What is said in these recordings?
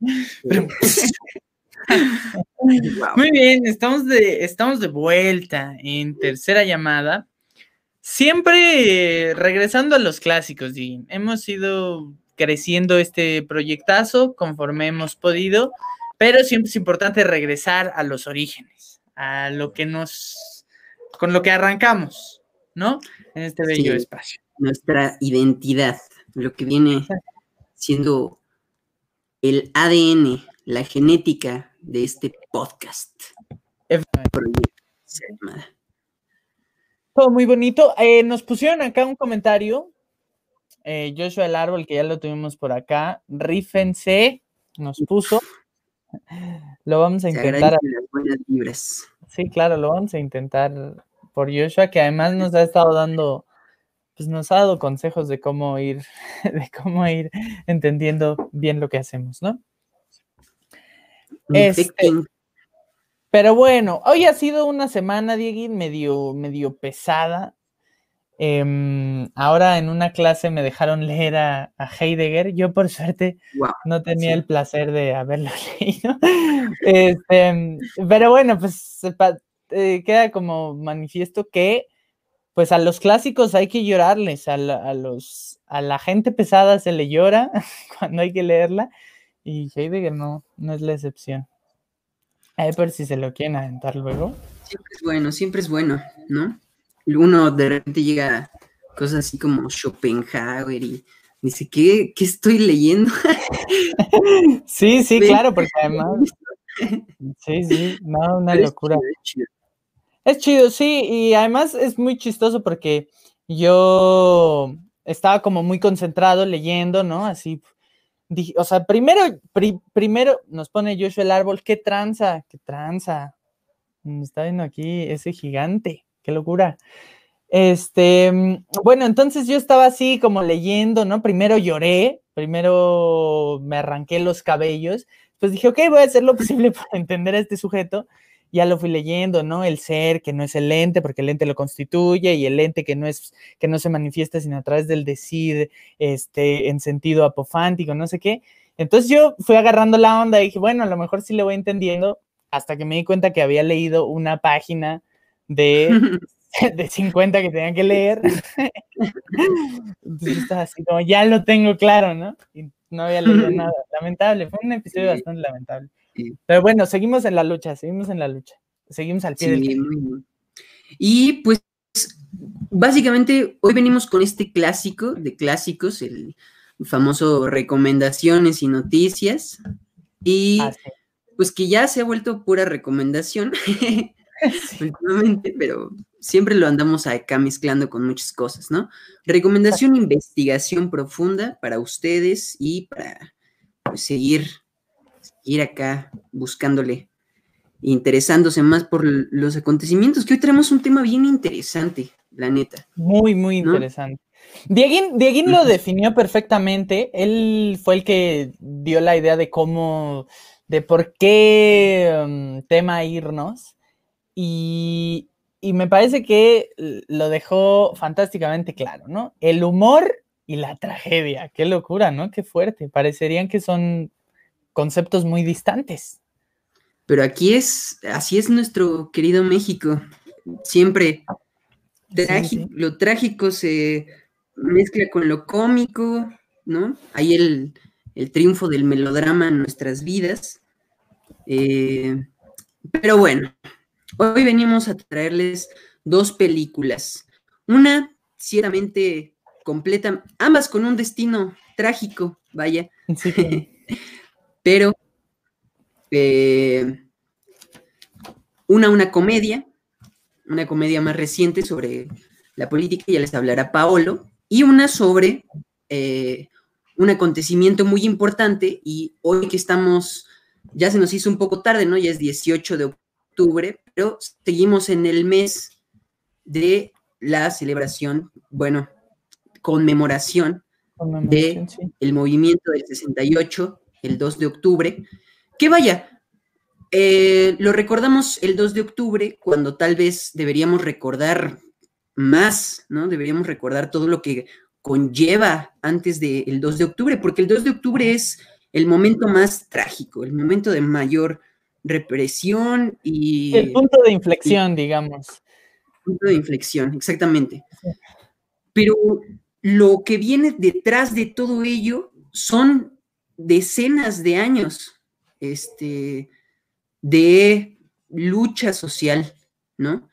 Muy bien, estamos de, estamos de vuelta en tercera llamada. Siempre regresando a los clásicos, hemos ido creciendo este proyectazo conforme hemos podido, pero siempre es importante regresar a los orígenes, a lo que nos, con lo que arrancamos, ¿no? En este bello Sí. espacio. Nuestra identidad, lo que viene siendo el ADN, la genética de este podcast. Todo muy bonito. Eh, nos pusieron acá un comentario. eh, Joshua el Árbol, que ya lo tuvimos por acá. Rífense, nos puso. Lo vamos a intentar. Sí, claro, lo vamos a intentar por Joshua, que además nos ha estado dando, pues nos ha dado consejos de cómo ir, de cómo ir entendiendo bien lo que hacemos, ¿no? Este. Pero bueno, hoy ha sido una semana, Diego, medio, medio pesada. Em, ahora en una clase me dejaron leer a, a Heidegger. Yo por suerte no tenía sí. el placer de haberlo leído. Este, pero bueno, pues eh, queda como manifiesto que pues a los clásicos hay que llorarles, a, la- a los, a la gente pesada se le llora cuando hay que leerla y Heidegger no, no es la excepción. A ver por si se lo quieren aventar luego. Siempre es bueno, siempre es bueno, ¿no? Uno de repente llega a cosas así como Schopenhauer y dice, ¿qué, qué estoy leyendo? Sí, sí, claro, porque además, sí, sí, no, una Pero locura. Es chido. Sí, y además es muy chistoso porque yo estaba como muy concentrado leyendo, ¿no? Así, dije, o sea, primero, pri- primero nos pone Joshua el árbol, qué tranza, qué tranza. Me está viendo aquí ese gigante, qué locura. Este, bueno, entonces yo estaba así como leyendo, ¿no? Primero lloré, primero me arranqué los cabellos, pues dije, ok, voy a hacer lo posible para entender a este sujeto ya lo fui leyendo, ¿no? El ser, que no es el ente, porque el ente lo constituye, y el ente que no es, que no se manifiesta sino a través del decir, este, en sentido apofántico, no sé qué. Entonces yo fui agarrando la onda y dije, bueno, a lo mejor sí le voy entendiendo, hasta que me di cuenta que había leído una página de, de 50 que tenía que leer. Entonces estaba así como, ya lo tengo claro, ¿no? Y no había leído nada. Lamentable, fue un episodio Sí. bastante lamentable. Sí. Pero bueno, seguimos en la lucha, seguimos en la lucha. Seguimos al pie del Sí, cañón. muy. Y pues básicamente hoy venimos con este clásico de clásicos, el famoso recomendaciones y noticias. Y Ah, sí. pues que ya se ha vuelto pura recomendación Sí. últimamente, pero siempre lo andamos acá mezclando con muchas cosas, ¿no? Recomendación, investigación profunda para ustedes y para pues, seguir, seguir acá buscándole, interesándose más por los acontecimientos, que hoy tenemos un tema bien interesante, la neta. Muy, muy ¿No? interesante. Dieguín, Dieguín lo definió perfectamente. Él fue el que dio la idea de cómo, de por qué um, tema irnos. Y, y me parece que lo dejó fantásticamente claro, ¿no? El humor y la tragedia. Qué locura, ¿no? Qué fuerte. Parecerían que son conceptos muy distantes. Pero aquí es, así es nuestro querido México. Siempre Sí, Tragi- sí. lo trágico se mezcla con lo cómico, ¿no? Hay el, el triunfo del melodrama en nuestras vidas. Eh, pero bueno, hoy venimos a traerles dos películas. Una ciertamente completa, ambas con un destino trágico, vaya, Sí, pero eh, una, una comedia, una comedia más reciente sobre la política, ya les hablará Paolo, y una sobre eh, un acontecimiento muy importante y hoy que estamos, ya se nos hizo un poco tarde, ¿no? Ya es 18 de octubre, pero seguimos en el mes de la celebración, bueno, conmemoración, de el movimiento del 68, el 2 de octubre, que vaya, eh, lo recordamos el 2 de octubre cuando tal vez deberíamos recordar más, ¿no? Deberíamos recordar todo lo que conlleva antes del 2 de octubre, porque el 2 de octubre es el momento más trágico, el momento de mayor represión y... El punto de inflexión, digamos. Punto de inflexión, exactamente. Pero lo que viene detrás de todo ello son decenas de años este, de lucha social, ¿no?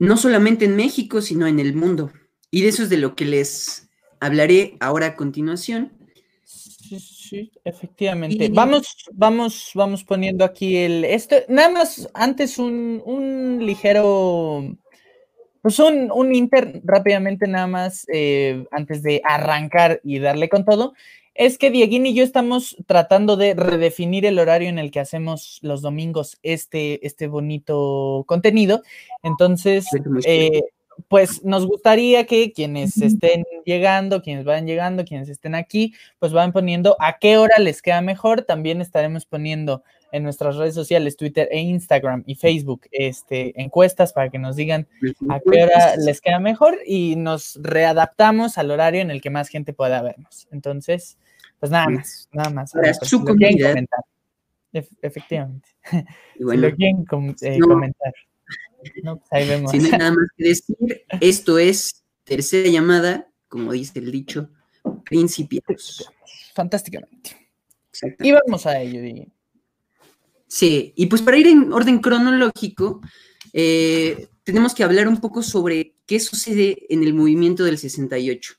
No solamente en México, sino en el mundo. Y de eso es de lo que les hablaré ahora a continuación. Sí, sí, efectivamente. Vamos, vamos, vamos poniendo aquí el. Esto, nada más, antes un, un ligero pues un, un inter rápidamente nada más eh, antes de arrancar y darle con todo. Es que Dieguín y yo estamos tratando de redefinir el horario en el que hacemos los domingos este, este bonito contenido. Entonces, eh, pues nos gustaría que quienes estén llegando, quienes vayan llegando, quienes estén aquí, pues van poniendo a qué hora les queda mejor. También estaremos poniendo en nuestras redes sociales, Twitter e Instagram y Facebook, este, encuestas para que nos digan a qué hora les queda mejor y nos readaptamos al horario en el que más gente pueda vernos. Entonces, pues nada más, nada más. Para su comunidad. efectivamente. Y bueno, si lo quieren eh, comentar. No, pues ahí vemos. Si no hay nada más que decir, esto es tercera llamada, como dice el dicho, principios. Fantásticamente. Y vamos a ello. Sí, y pues para ir en orden cronológico, eh, tenemos que hablar un poco sobre qué sucede en el movimiento del 68.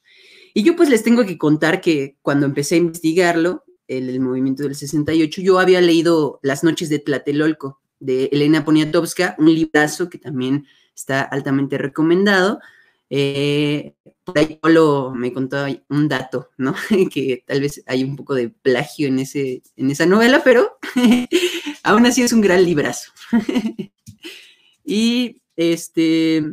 Y yo pues les tengo que contar que cuando empecé a investigarlo, el, el movimiento del 68, yo había leído Las noches de Tlatelolco de Elena Poniatowska, un librazo que también está altamente recomendado. Eh, por ahí me contó un dato, ¿no? que tal vez hay un poco de plagio en, ese, en esa novela, pero aún así es un gran librazo. y este,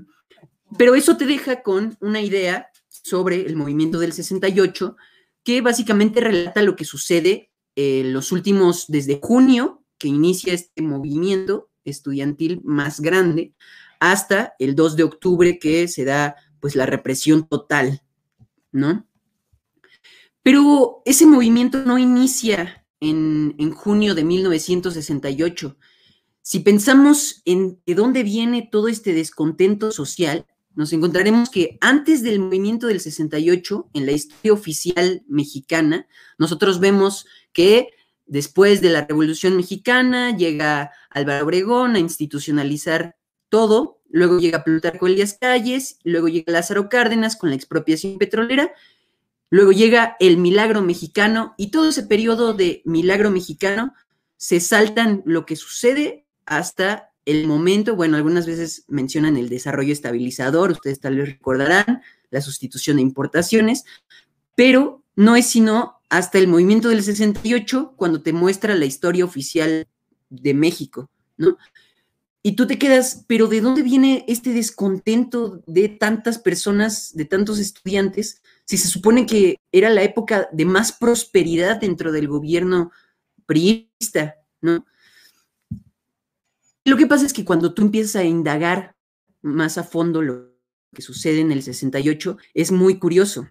pero eso te deja con una idea sobre el movimiento del 68, que básicamente relata lo que sucede en los últimos, desde junio, que inicia este movimiento estudiantil más grande, hasta el 2 de octubre, que se da pues la represión total, ¿no? Pero ese movimiento no inicia en, junio de 1968. Si pensamos en de dónde viene todo este descontento social, nos encontraremos que antes del movimiento del 68, en la historia oficial mexicana, nosotros vemos que después de la Revolución Mexicana llega Álvaro Obregón a institucionalizar todo, luego llega Plutarco Elías Calles, luego llega Lázaro Cárdenas con la expropiación petrolera Luego llega el milagro mexicano y todo ese periodo de milagro mexicano se saltan lo que sucede hasta el momento, bueno, algunas veces mencionan el desarrollo estabilizador, ustedes tal vez recordarán, la sustitución de importaciones, pero no es sino hasta el movimiento del 68 cuando te muestra la historia oficial de México, ¿no? Y tú te quedas, pero ¿de dónde viene este descontento de tantas personas, de tantos estudiantes? si se supone que era la época de más prosperidad dentro del gobierno priista, ¿no? Lo que pasa es que cuando tú empiezas a indagar más a fondo lo que sucede en el 68, es muy curioso.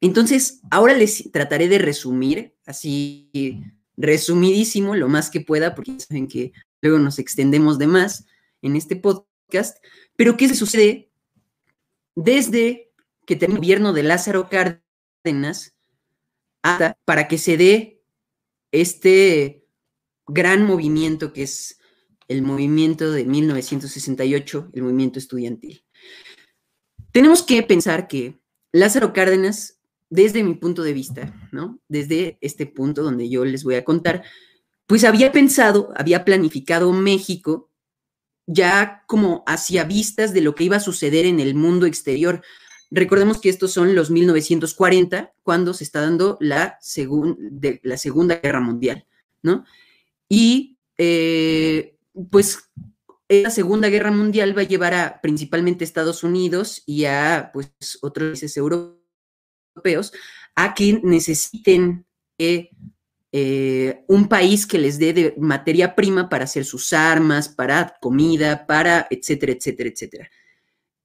Entonces, ahora les trataré de resumir, así resumidísimo, lo más que pueda, porque saben que luego nos extendemos de más en este podcast, pero ¿qué se sucede desde que tenía el gobierno de Lázaro Cárdenas hasta para que se dé este gran movimiento que es el movimiento de 1968, el movimiento estudiantil. Tenemos que pensar que Lázaro Cárdenas, desde mi punto de vista, ¿no? Desde este punto donde yo les voy a contar, pues había pensado, había planificado México ya como hacia vistas de lo que iba a suceder en el mundo exterior, recordemos que estos son los 1940, cuando se está dando la, Segunda Guerra Mundial, ¿no? Y eh, pues la Segunda Guerra Mundial va a llevar a principalmente Estados Unidos y a pues, otros países europeos a que necesiten eh, un país que les dé de materia prima para hacer sus armas, para comida, para etcétera, etcétera, etcétera.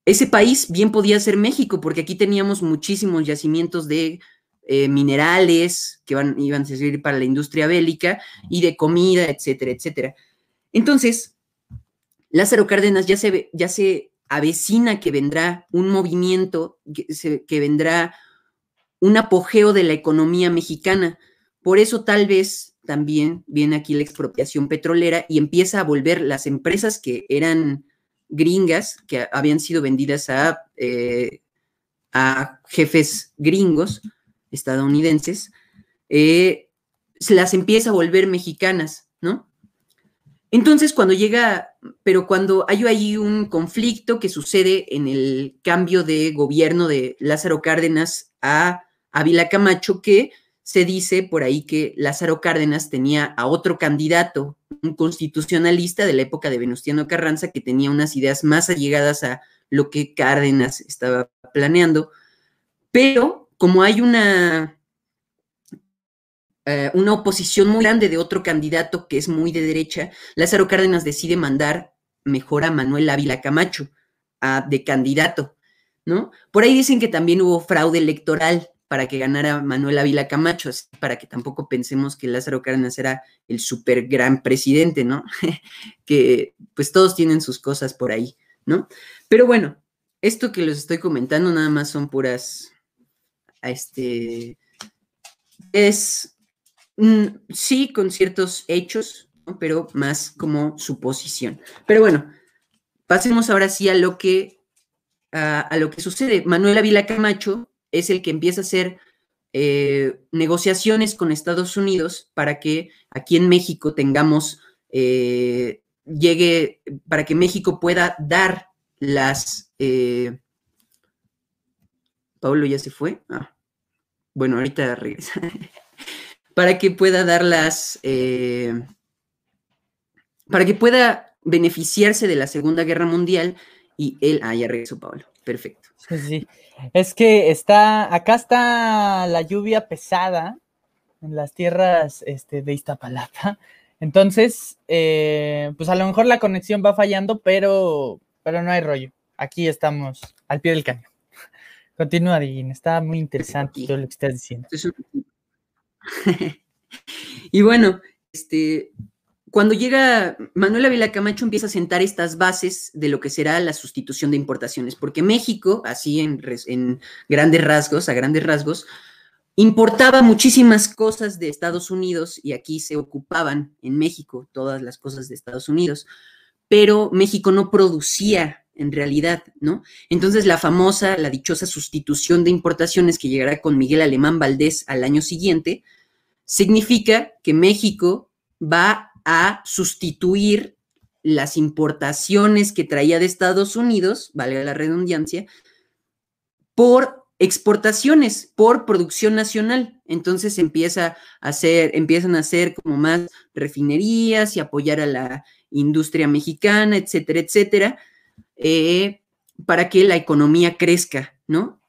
Ese país bien podía ser México, porque aquí teníamos muchísimos yacimientos de eh, minerales que iban a servir para la industria bélica y de comida, etcétera, etcétera. Entonces, Lázaro Cárdenas ya se, ya se avecina que vendrá un movimiento, que vendrá un apogeo de la economía mexicana por eso tal vez también viene aquí la expropiación petrolera y empieza a volver las empresas que eran gringas, que habían sido vendidas a, eh, a jefes gringos, estadounidenses, eh, se las empieza a volver mexicanas, ¿no? Entonces, cuando llega, pero cuando hay ahí un conflicto que sucede en el cambio de gobierno de Lázaro Cárdenas a Ávila Camacho, que se dice por ahí que Lázaro Cárdenas tenía a otro candidato, un constitucionalista de la época de Venustiano Carranza, que tenía unas ideas más allegadas a lo que Cárdenas estaba planeando, pero como hay una, eh, una oposición muy grande de otro candidato que es muy de derecha, Lázaro Cárdenas decide mandar mejor a Manuel Ávila Camacho a, de candidato, ¿no? Por ahí dicen que también hubo fraude electoral, para que ganara Manuel Ávila Camacho, para que tampoco pensemos que Lázaro Cárdenas era el súper gran presidente, ¿no? que pues todos tienen sus cosas por ahí, ¿no? Pero bueno, esto que les estoy comentando nada más son puras, este, es, mm, sí, con ciertos hechos, pero más como suposición. Pero bueno, pasemos ahora sí a lo que, a, lo que sucede. Manuel Ávila Camacho es el que empieza a hacer eh, negociaciones con Estados Unidos para que aquí en México tengamos, eh, llegue, para que México pueda dar las... Eh, Pablo ya se fue. Ah, bueno, ahorita regresa. para que pueda dar las... para que pueda beneficiarse de la Segunda Guerra Mundial y él... Ah, ya regresó Pablo. Perfecto. Sí, sí. Es que está, acá está la lluvia pesada en las tierras este, de Iztapalapa. Entonces, eh, pues a lo mejor la conexión va fallando, pero, pero no hay rollo. Aquí estamos al pie del cañón. Continúa, Digin. Está muy interesante todo lo que estás diciendo. y bueno, este, cuando llega Manuel Ávila Camacho empieza a sentar estas bases de lo que será la sustitución de importaciones, porque México, así en, en grandes rasgos, a grandes rasgos, importaba muchísimas cosas de Estados Unidos y aquí se ocupaban en México todas las cosas de Estados Unidos, pero México no producía en realidad, ¿no? Entonces la famosa, la dichosa sustitución de importaciones que llegará con Miguel Alemán Valdés al año siguiente, significa que México va a sustituir las importaciones que traía de Estados Unidos, valga la redundancia, por exportaciones, por producción nacional. Entonces empieza a hacer, empiezan a hacer como más refinerías y apoyar a la industria mexicana, etcétera, etcétera, eh, para que la economía crezca, ¿no?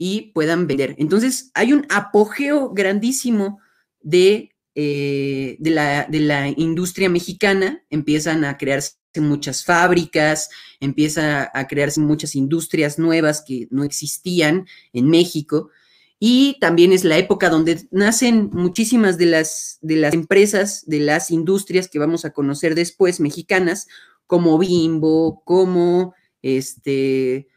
y puedan vender. Entonces hay un apogeo grandísimo de eh, de, la, industria mexicana, empiezan a crearse muchas fábricas, empieza a crearse muchas industrias nuevas que no existían en México. Y también es la época donde nacen muchísimas de las, de las empresas, de las industrias que vamos a conocer después, mexicanas, como Bimbo, como este,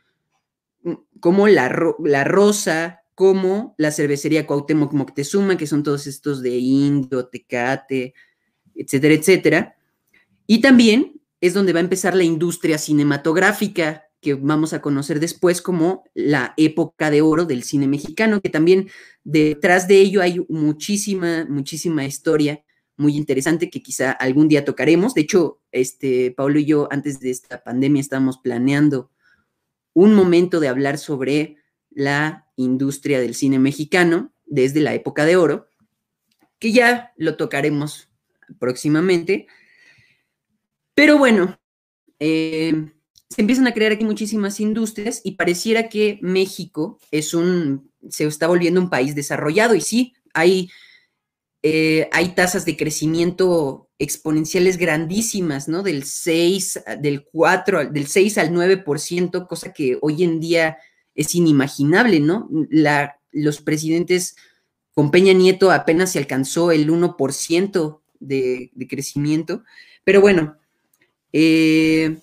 como la, la Rosa, como la cervecería Cuauhtémoc Moctezuma, que son todos estos de Indio, Tecate, etcétera, etcétera. Y también es donde va a empezar la industria cinematográfica, que vamos a conocer después como la época de oro del cine mexicano, que también detrás de ello hay muchísima, muchísima historia muy interesante que quizá algún día tocaremos. De hecho, este, Pablo y yo antes de esta pandemia estábamos planeando un momento de hablar sobre la industria del cine mexicano desde la época de oro, que ya lo tocaremos próximamente. Pero bueno, eh, se empiezan a crear aquí muchísimas industrias y pareciera que México es un, se está volviendo un país desarrollado y sí, hay, eh, hay tasas de crecimiento exponenciales grandísimas, ¿no? Del 6, del 4, del 6 al 9%, cosa que hoy en día es inimaginable, ¿no? Los presidentes con Peña Nieto apenas se alcanzó el 1% de, de crecimiento, pero bueno, eh,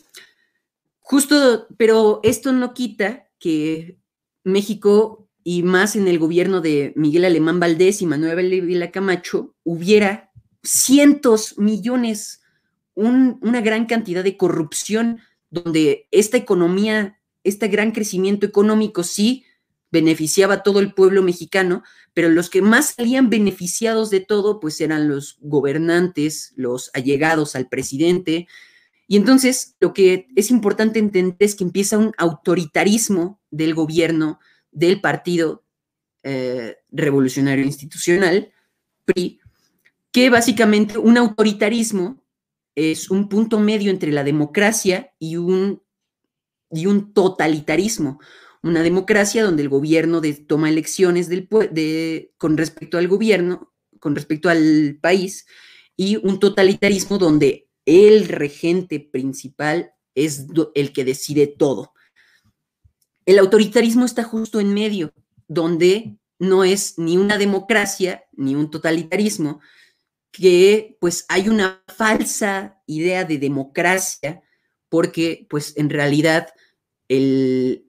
Justo, pero esto no quita que México y más en el gobierno de Miguel Alemán Valdés y Manuel Vila Camacho hubiera cientos, millones, una gran cantidad de corrupción donde esta economía, este gran crecimiento económico sí beneficiaba a todo el pueblo mexicano, pero los que más salían beneficiados de todo, pues eran los gobernantes, los allegados al presidente, y entonces lo que es importante entender es que empieza un autoritarismo del gobierno, del Partido eh, Revolucionario Institucional, PRI, que básicamente un autoritarismo es un punto medio entre la democracia y un, y un totalitarismo. Una democracia donde el gobierno toma elecciones del, de, con respecto al gobierno, con respecto al país, y un totalitarismo donde el regente principal es el que decide todo. El autoritarismo está justo en medio, donde no es ni una democracia ni un totalitarismo, que pues hay una falsa idea de democracia, porque pues en realidad el,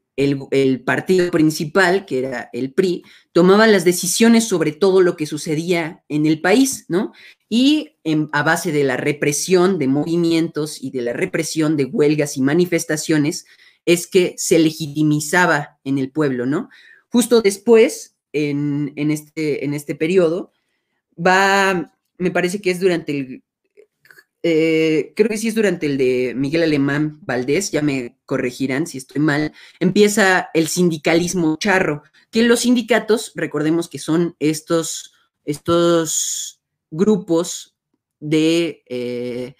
partido principal, que era el PRI, tomaba las decisiones sobre todo lo que sucedía en el país, ¿no? Y a base de la represión de movimientos y de la represión de huelgas y manifestaciones, es que se legitimizaba en el pueblo, ¿no? Justo después, en, en este, en este periodo, va, me parece que es durante el eh, creo que sí es durante el de Miguel Alemán Valdés, ya me corregirán si estoy mal, empieza el sindicalismo charro, que los sindicatos, recordemos que son estos, estos grupos de, eh,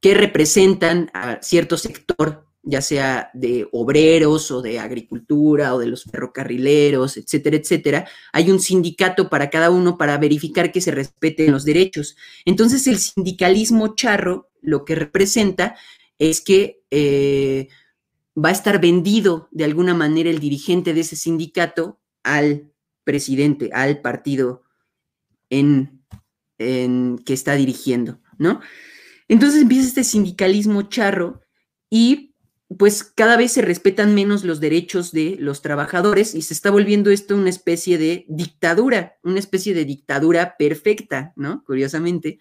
que representan a cierto sector ya sea de obreros o de agricultura o de los ferrocarrileros, etcétera, etcétera, hay un sindicato para cada uno para verificar que se respeten los derechos. Entonces el sindicalismo charro lo que representa es que eh, va a estar vendido de alguna manera el dirigente de ese sindicato al presidente, al partido en, en que está dirigiendo, ¿no? Entonces empieza este sindicalismo charro y pues cada vez se respetan menos los derechos de los trabajadores y se está volviendo esto una especie de dictadura, una especie de dictadura perfecta, ¿no? Curiosamente,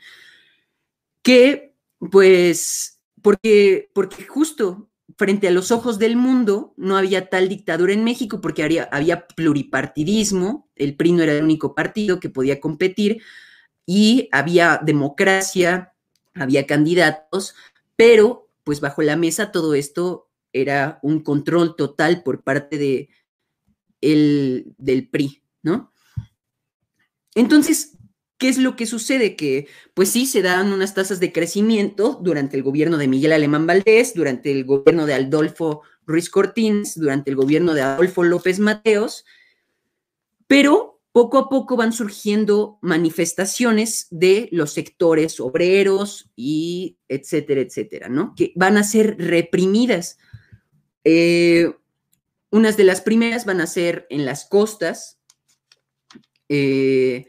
que pues, porque, porque justo frente a los ojos del mundo no había tal dictadura en México porque había, había pluripartidismo, el PRI no era el único partido que podía competir y había democracia, había candidatos, pero pues bajo la mesa todo esto era un control total por parte de el, del PRI, ¿no? Entonces, ¿qué es lo que sucede? Que pues sí, se dan unas tasas de crecimiento durante el gobierno de Miguel Alemán Valdés, durante el gobierno de Adolfo Ruiz Cortines, durante el gobierno de Adolfo López Mateos, pero poco a poco van surgiendo manifestaciones de los sectores obreros y etcétera, etcétera, ¿no? Que van a ser reprimidas. Eh, unas de las primeras van a ser en las costas eh,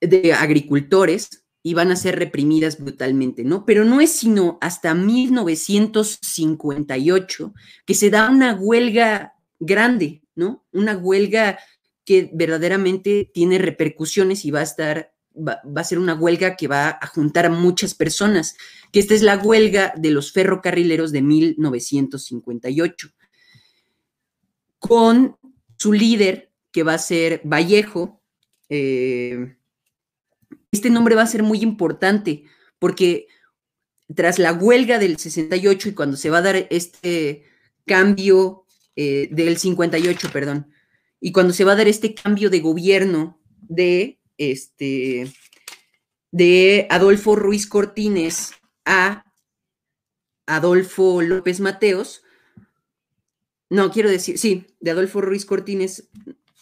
de agricultores y van a ser reprimidas brutalmente, ¿no? Pero no es sino hasta 1958 que se da una huelga grande, ¿no? Una huelga que verdaderamente tiene repercusiones y va a estar, va, a ser una huelga que va a juntar a muchas personas, que esta es la huelga de los ferrocarrileros de 1958, con su líder, que va a ser Vallejo. Eh, este nombre va a ser muy importante porque tras la huelga del 68 y cuando se va a dar este cambio eh, del 58, perdón. Y cuando se va a dar este cambio de gobierno de, este, de Adolfo Ruiz Cortines a Adolfo López Mateos, no, quiero decir, sí, de Adolfo Ruiz Cortines,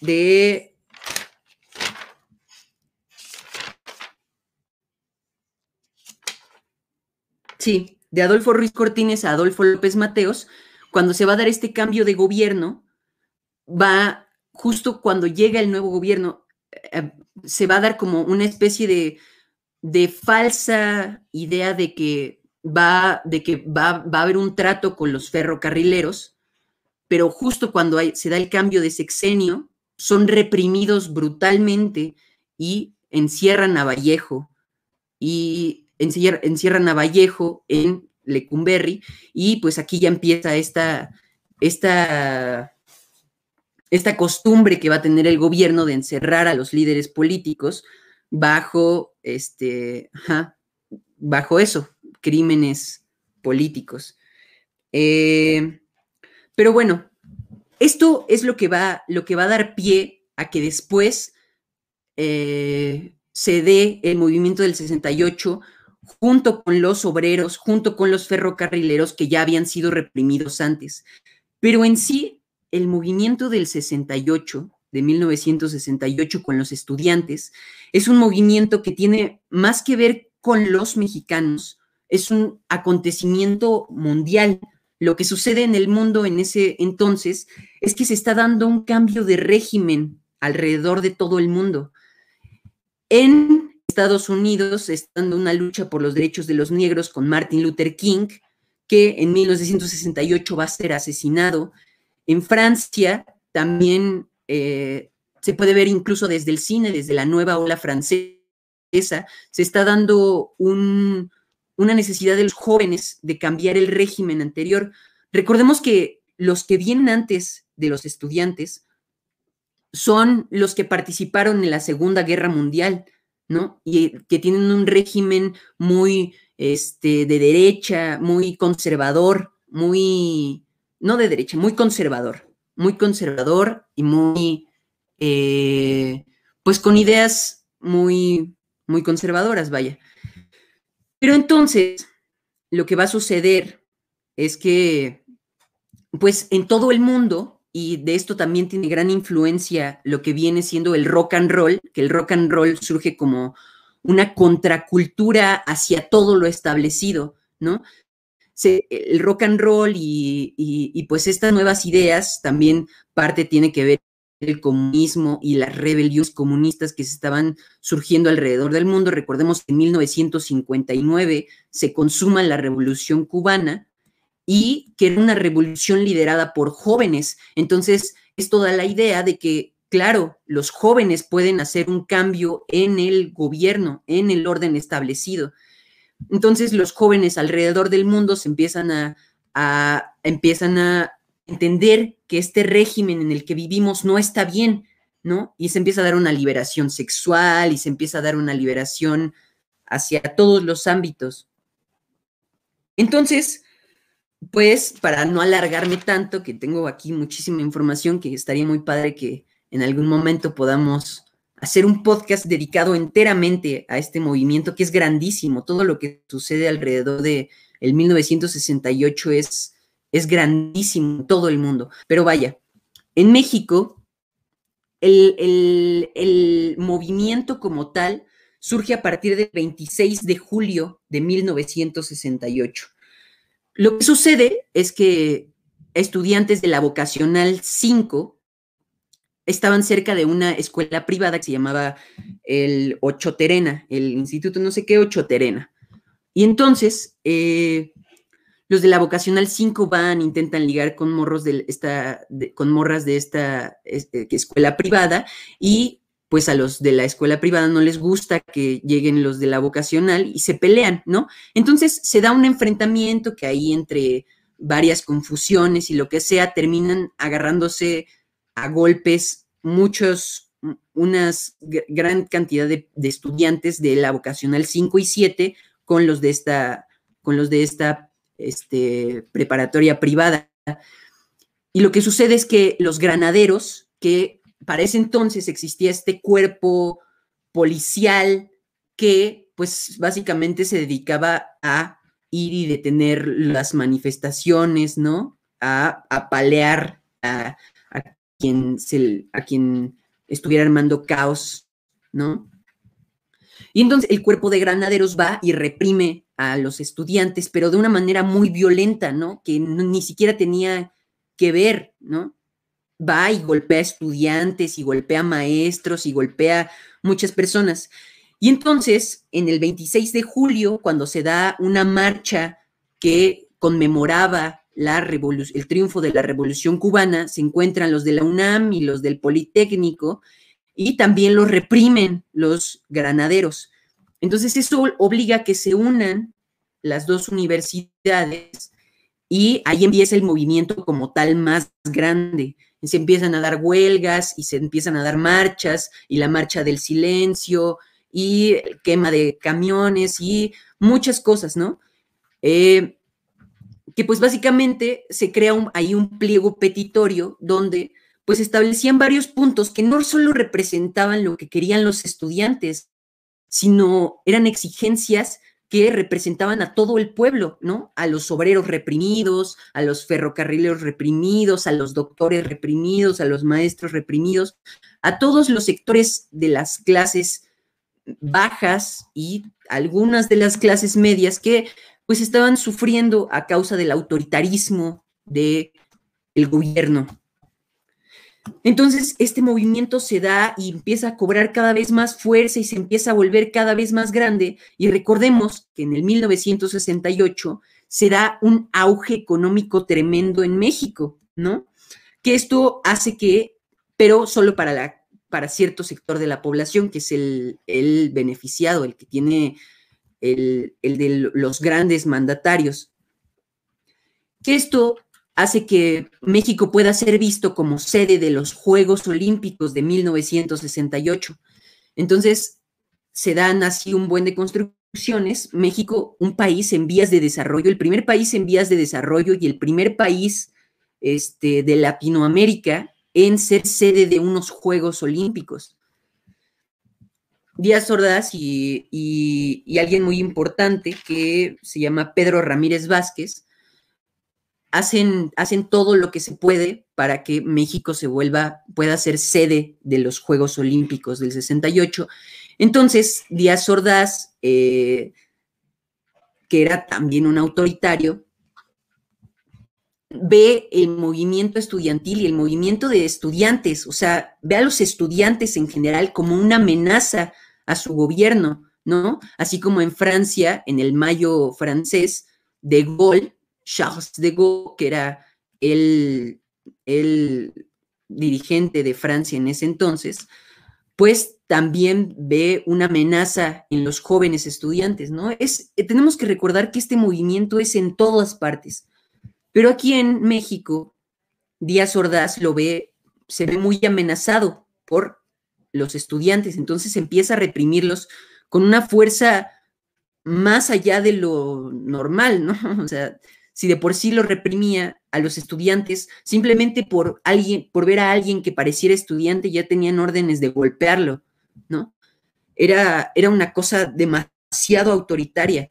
de Sí, de Adolfo Ruiz Cortines a Adolfo López Mateos, cuando se va a dar este cambio de gobierno, va justo cuando llega el nuevo gobierno, eh, se va a dar como una especie de, de falsa idea de que va, de que va, va, a haber un trato con los ferrocarrileros, pero justo cuando se da el cambio de sexenio, son reprimidos brutalmente y encierran a Vallejo. Y encierran a Vallejo en Lecumberri y pues aquí ya empieza esta, esta, esta costumbre que va a tener el gobierno de encerrar a los líderes políticos bajo, este, bajo eso, crímenes políticos. Eh, pero bueno, esto es lo que va, lo que va a dar pie a que después eh, se dé el movimiento del 68 junto con los obreros, junto con los ferrocarrileros que ya habían sido reprimidos antes. Pero en sí, el movimiento del 68, de 1968 con los estudiantes, es un movimiento que tiene más que ver con los mexicanos, es un acontecimiento mundial. Lo que sucede en el mundo en ese entonces es que se está dando un cambio de régimen alrededor de todo el mundo. En Estados Unidos estando una lucha por los derechos de los negros con Martin Luther King, que en 1968 va a ser asesinado. En Francia también eh, se puede ver incluso desde el cine, desde la nueva ola francesa, se está dando una necesidad de los jóvenes de cambiar el régimen anterior. Recordemos que los que vienen antes de los estudiantes son los que participaron en la Segunda Guerra Mundial, y que tienen un régimen muy este, de derecha, muy conservador, muy, no de derecha, muy conservador, muy conservador y muy, eh, pues con ideas muy, muy conservadoras, vaya. Pero entonces, lo que va a suceder es que, pues en todo el mundo, y de esto también tiene gran influencia lo que viene siendo el rock and roll, que el rock and roll surge como una contracultura hacia todo lo establecido, ¿no? El rock and roll y, pues estas nuevas ideas también parte tiene que ver el comunismo y las rebeliones comunistas que se estaban surgiendo alrededor del mundo. Recordemos que en 1959 se consuma la revolución cubana, y que era una revolución liderada por jóvenes. Entonces, esto da la idea de que, claro, los jóvenes pueden hacer un cambio en el gobierno, en el orden establecido. Entonces, los jóvenes alrededor del mundo se empiezan a, empiezan a entender que este régimen en el que vivimos no está bien, ¿no? Y se empieza a dar una liberación sexual y se empieza a dar una liberación hacia todos los ámbitos. Entonces, pues para no alargarme tanto, que tengo aquí muchísima información, que estaría muy padre que en algún momento podamos hacer un podcast dedicado enteramente a este movimiento que es grandísimo. Todo lo que sucede alrededor de el 1968 es, es grandísimo en todo el mundo. Pero vaya, en México, el, el movimiento como tal surge a partir del 26 de julio de 1968 lo que sucede es que estudiantes de la vocacional 5 estaban cerca de una escuela privada que se llamaba el Ocho Terena, el Instituto no sé qué Ocho Terena. Y entonces, eh, los de la vocacional 5 van, intentan ligar con morros de esta, con morras de esta este, escuela privada y pues a los de la escuela privada no les gusta que lleguen los de la vocacional y se pelean, ¿no? Entonces se da un enfrentamiento que ahí entre varias confusiones y lo que sea terminan agarrándose a golpes muchos, unas gran cantidad de, estudiantes de la vocacional 5 y 7 con los de esta, con los de esta este, preparatoria privada. y lo que sucede es que los granaderos, que para ese entonces existía este cuerpo policial que pues básicamente se dedicaba a ir y detener las manifestaciones, ¿no? A apalear a, a quien estuviera armando caos, ¿no? Y entonces el cuerpo de granaderos va y reprime a los estudiantes, pero de una manera muy violenta, ¿no? Que ni siquiera tenía que ver, ¿no? Va y golpea a estudiantes y golpea a maestros y golpea muchas personas. Y entonces, en el 26 de julio, cuando se da una marcha que conmemoraba la el triunfo de la Revolución Cubana, se encuentran los de la UNAM y los del Politécnico, y también los reprimen los granaderos. Entonces, eso obliga a que se unan las dos universidades y ahí empieza el movimiento como tal más grande. Se empiezan a dar huelgas y se empiezan a dar marchas y la marcha del silencio y quema de camiones y muchas cosas, ¿no? Eh, que pues básicamente se crea ahí un pliego petitorio donde pues establecían varios puntos que no solo representaban lo que querían los estudiantes, sino eran exigencias que representaban a todo el pueblo, ¿no? A los obreros reprimidos, a los ferrocarrileros reprimidos, a los doctores reprimidos, a los maestros reprimidos, a todos los sectores de las clases bajas y algunas de las clases medias que pues estaban sufriendo a causa del autoritarismo del el gobierno. Entonces, este movimiento se da y empieza a cobrar cada vez más fuerza y se empieza a volver cada vez más grande. Y recordemos que en el 1968 se da un auge económico tremendo en México, ¿no? Que esto hace que, pero solo para, la, para cierto sector de la población, que es el, el beneficiado, el que tiene el, de los grandes mandatarios, que esto hace que México pueda ser visto como sede de los Juegos Olímpicos de 1968. Entonces, se dan así un buen de construcciones. México, un país en vías de desarrollo, el primer país en vías de desarrollo y el primer país este, de Latinoamérica en ser sede de unos Juegos Olímpicos. Díaz Ordaz y, alguien muy importante que se llama Pedro Ramírez Vázquez, hacen, hacen todo lo que se puede para que México se vuelva, pueda ser sede de los Juegos Olímpicos del 68. Entonces, Díaz Ordaz, eh, que era también un autoritario, ve el movimiento estudiantil y el movimiento de estudiantes, o sea, ve a los estudiantes en general como una amenaza a su gobierno, ¿no? Así como en Francia, en el mayo francés, De Gaulle Charles de Gaulle, que era el, el dirigente de Francia en ese entonces, pues también ve una amenaza en los jóvenes estudiantes, ¿no? Es, eh, tenemos que recordar que este movimiento es en todas partes, pero aquí en México, Díaz Ordaz lo ve, se ve muy amenazado por los estudiantes, entonces empieza a reprimirlos con una fuerza más allá de lo normal, ¿no? O sea, si de por sí lo reprimía a los estudiantes, simplemente por alguien, por ver a alguien que pareciera estudiante, ya tenían órdenes de golpearlo, ¿no? Era, era una cosa demasiado autoritaria.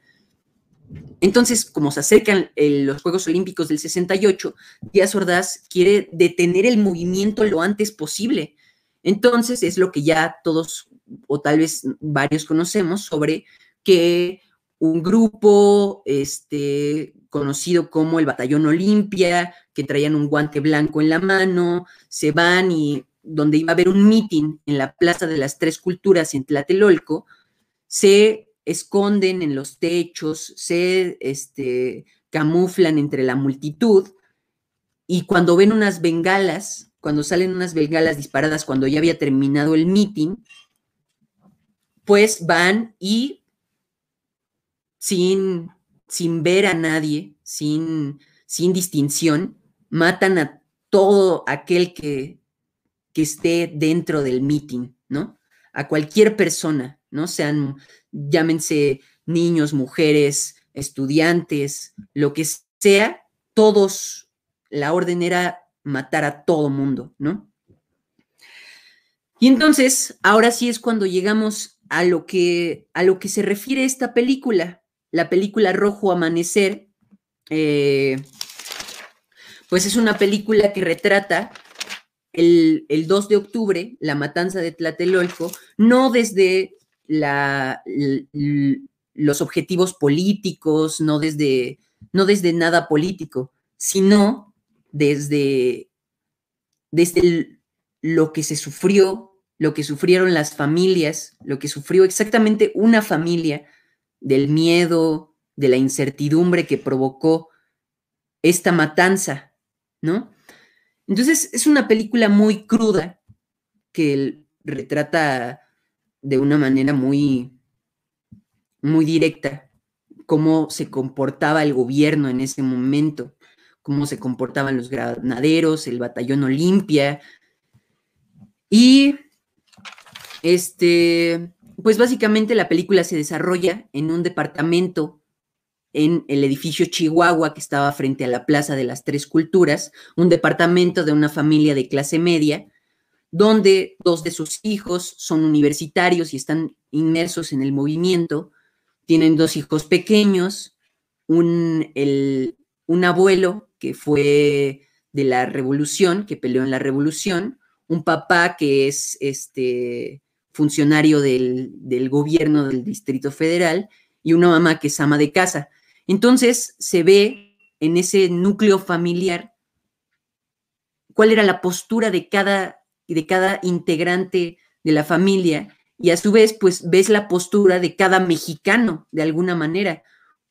Entonces, como se acercan los Juegos Olímpicos del 68, Díaz Ordaz quiere detener el movimiento lo antes posible. Entonces, es lo que ya todos, o tal vez varios conocemos, sobre que un grupo este, conocido como el Batallón Olimpia, que traían un guante blanco en la mano, se van y donde iba a haber un meeting en la Plaza de las Tres Culturas en Tlatelolco, se esconden en los techos, se este, camuflan entre la multitud y cuando ven unas bengalas, cuando salen unas bengalas disparadas cuando ya había terminado el meeting, pues van y sin sin ver a nadie, sin, sin distinción, matan a todo aquel que, que esté dentro del meeting, ¿no? A cualquier persona, ¿no? Sean, llámense niños, mujeres, estudiantes, lo que sea, todos, la orden era matar a todo mundo, ¿no? Y entonces, ahora sí es cuando llegamos a lo que, a lo que se refiere esta película, la película Rojo Amanecer, eh, pues es una película que retrata el, 2 de octubre, la matanza de Tlatelolco, no desde la, los objetivos políticos, no desde, no desde nada político, sino desde, desde lo que se sufrió lo que sufrieron las familias, lo que sufrió exactamente una familia del miedo, de la incertidumbre que provocó esta matanza, ¿no? Entonces es una película muy cruda que retrata de una manera muy, muy directa cómo se comportaba el gobierno en ese momento, cómo se comportaban los granaderos, el batallón Olimpia. Y este, pues básicamente la película se desarrolla en un departamento en el edificio Chihuahua que estaba frente a la Plaza de las Tres Culturas, un departamento de una familia de clase media, donde dos de sus hijos son universitarios y están inmersos en el movimiento. Tienen dos hijos pequeños, un, un abuelo que fue de la revolución, que peleó en la revolución, un papá que es este, funcionario del, gobierno del Distrito Federal, y una mamá que es ama de casa. Entonces se ve en ese núcleo familiar cuál era la postura de cada, de cada integrante de la familia y a su vez pues ves la postura de cada mexicano de alguna manera,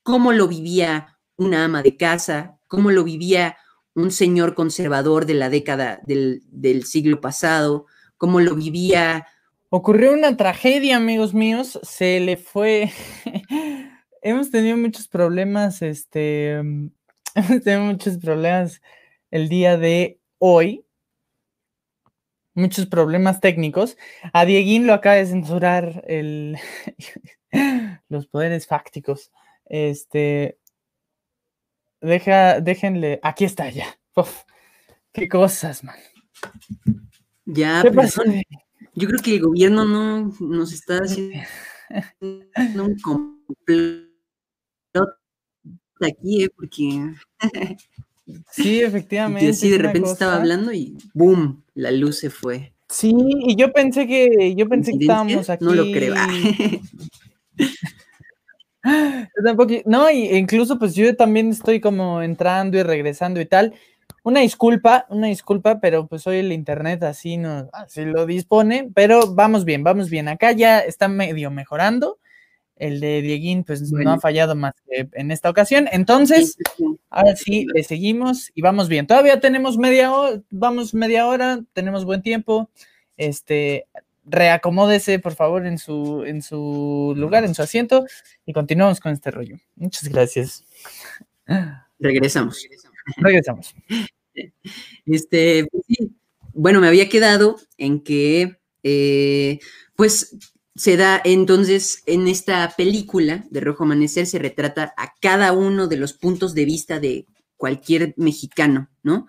cómo lo vivía una ama de casa, cómo lo vivía un señor conservador de la década del, siglo pasado, cómo lo vivía Ocurrió una tragedia, amigos míos. Se le fue. hemos tenido muchos problemas, este. Hemos tenido muchos problemas el día de hoy. Muchos problemas técnicos. A Dieguín lo acaba de censurar el, los poderes fácticos. Este. Deja, déjenle. Aquí está ya. qué cosas, man. Ya, ¿Qué pasó? Yo creo que el gobierno no nos está haciendo un complot aquí, ¿eh? porque... Sí, efectivamente. Y así de repente estaba hablando y ¡boom! La luz se fue. Sí, y yo pensé que, yo pensé que estábamos aquí. No lo creo. no, y incluso pues yo también estoy como entrando y regresando y tal. Una disculpa, una disculpa, pero pues hoy el internet así no, así lo dispone, pero vamos bien, vamos bien. Acá ya está medio mejorando. El de Dieguín, pues no ha fallado más que en esta ocasión. Entonces, ahora sí, le seguimos y vamos bien. Todavía tenemos media hora, vamos media hora, tenemos buen tiempo. Este, reacomódese, por favor, en su, en su lugar, en su asiento, y continuamos con este rollo. Muchas gracias. Regresamos. Regresamos. Este, pues bueno, me había quedado en que, eh, pues, se da entonces en esta película de Rojo Amanecer se retrata a cada uno de los puntos de vista de cualquier mexicano, ¿no?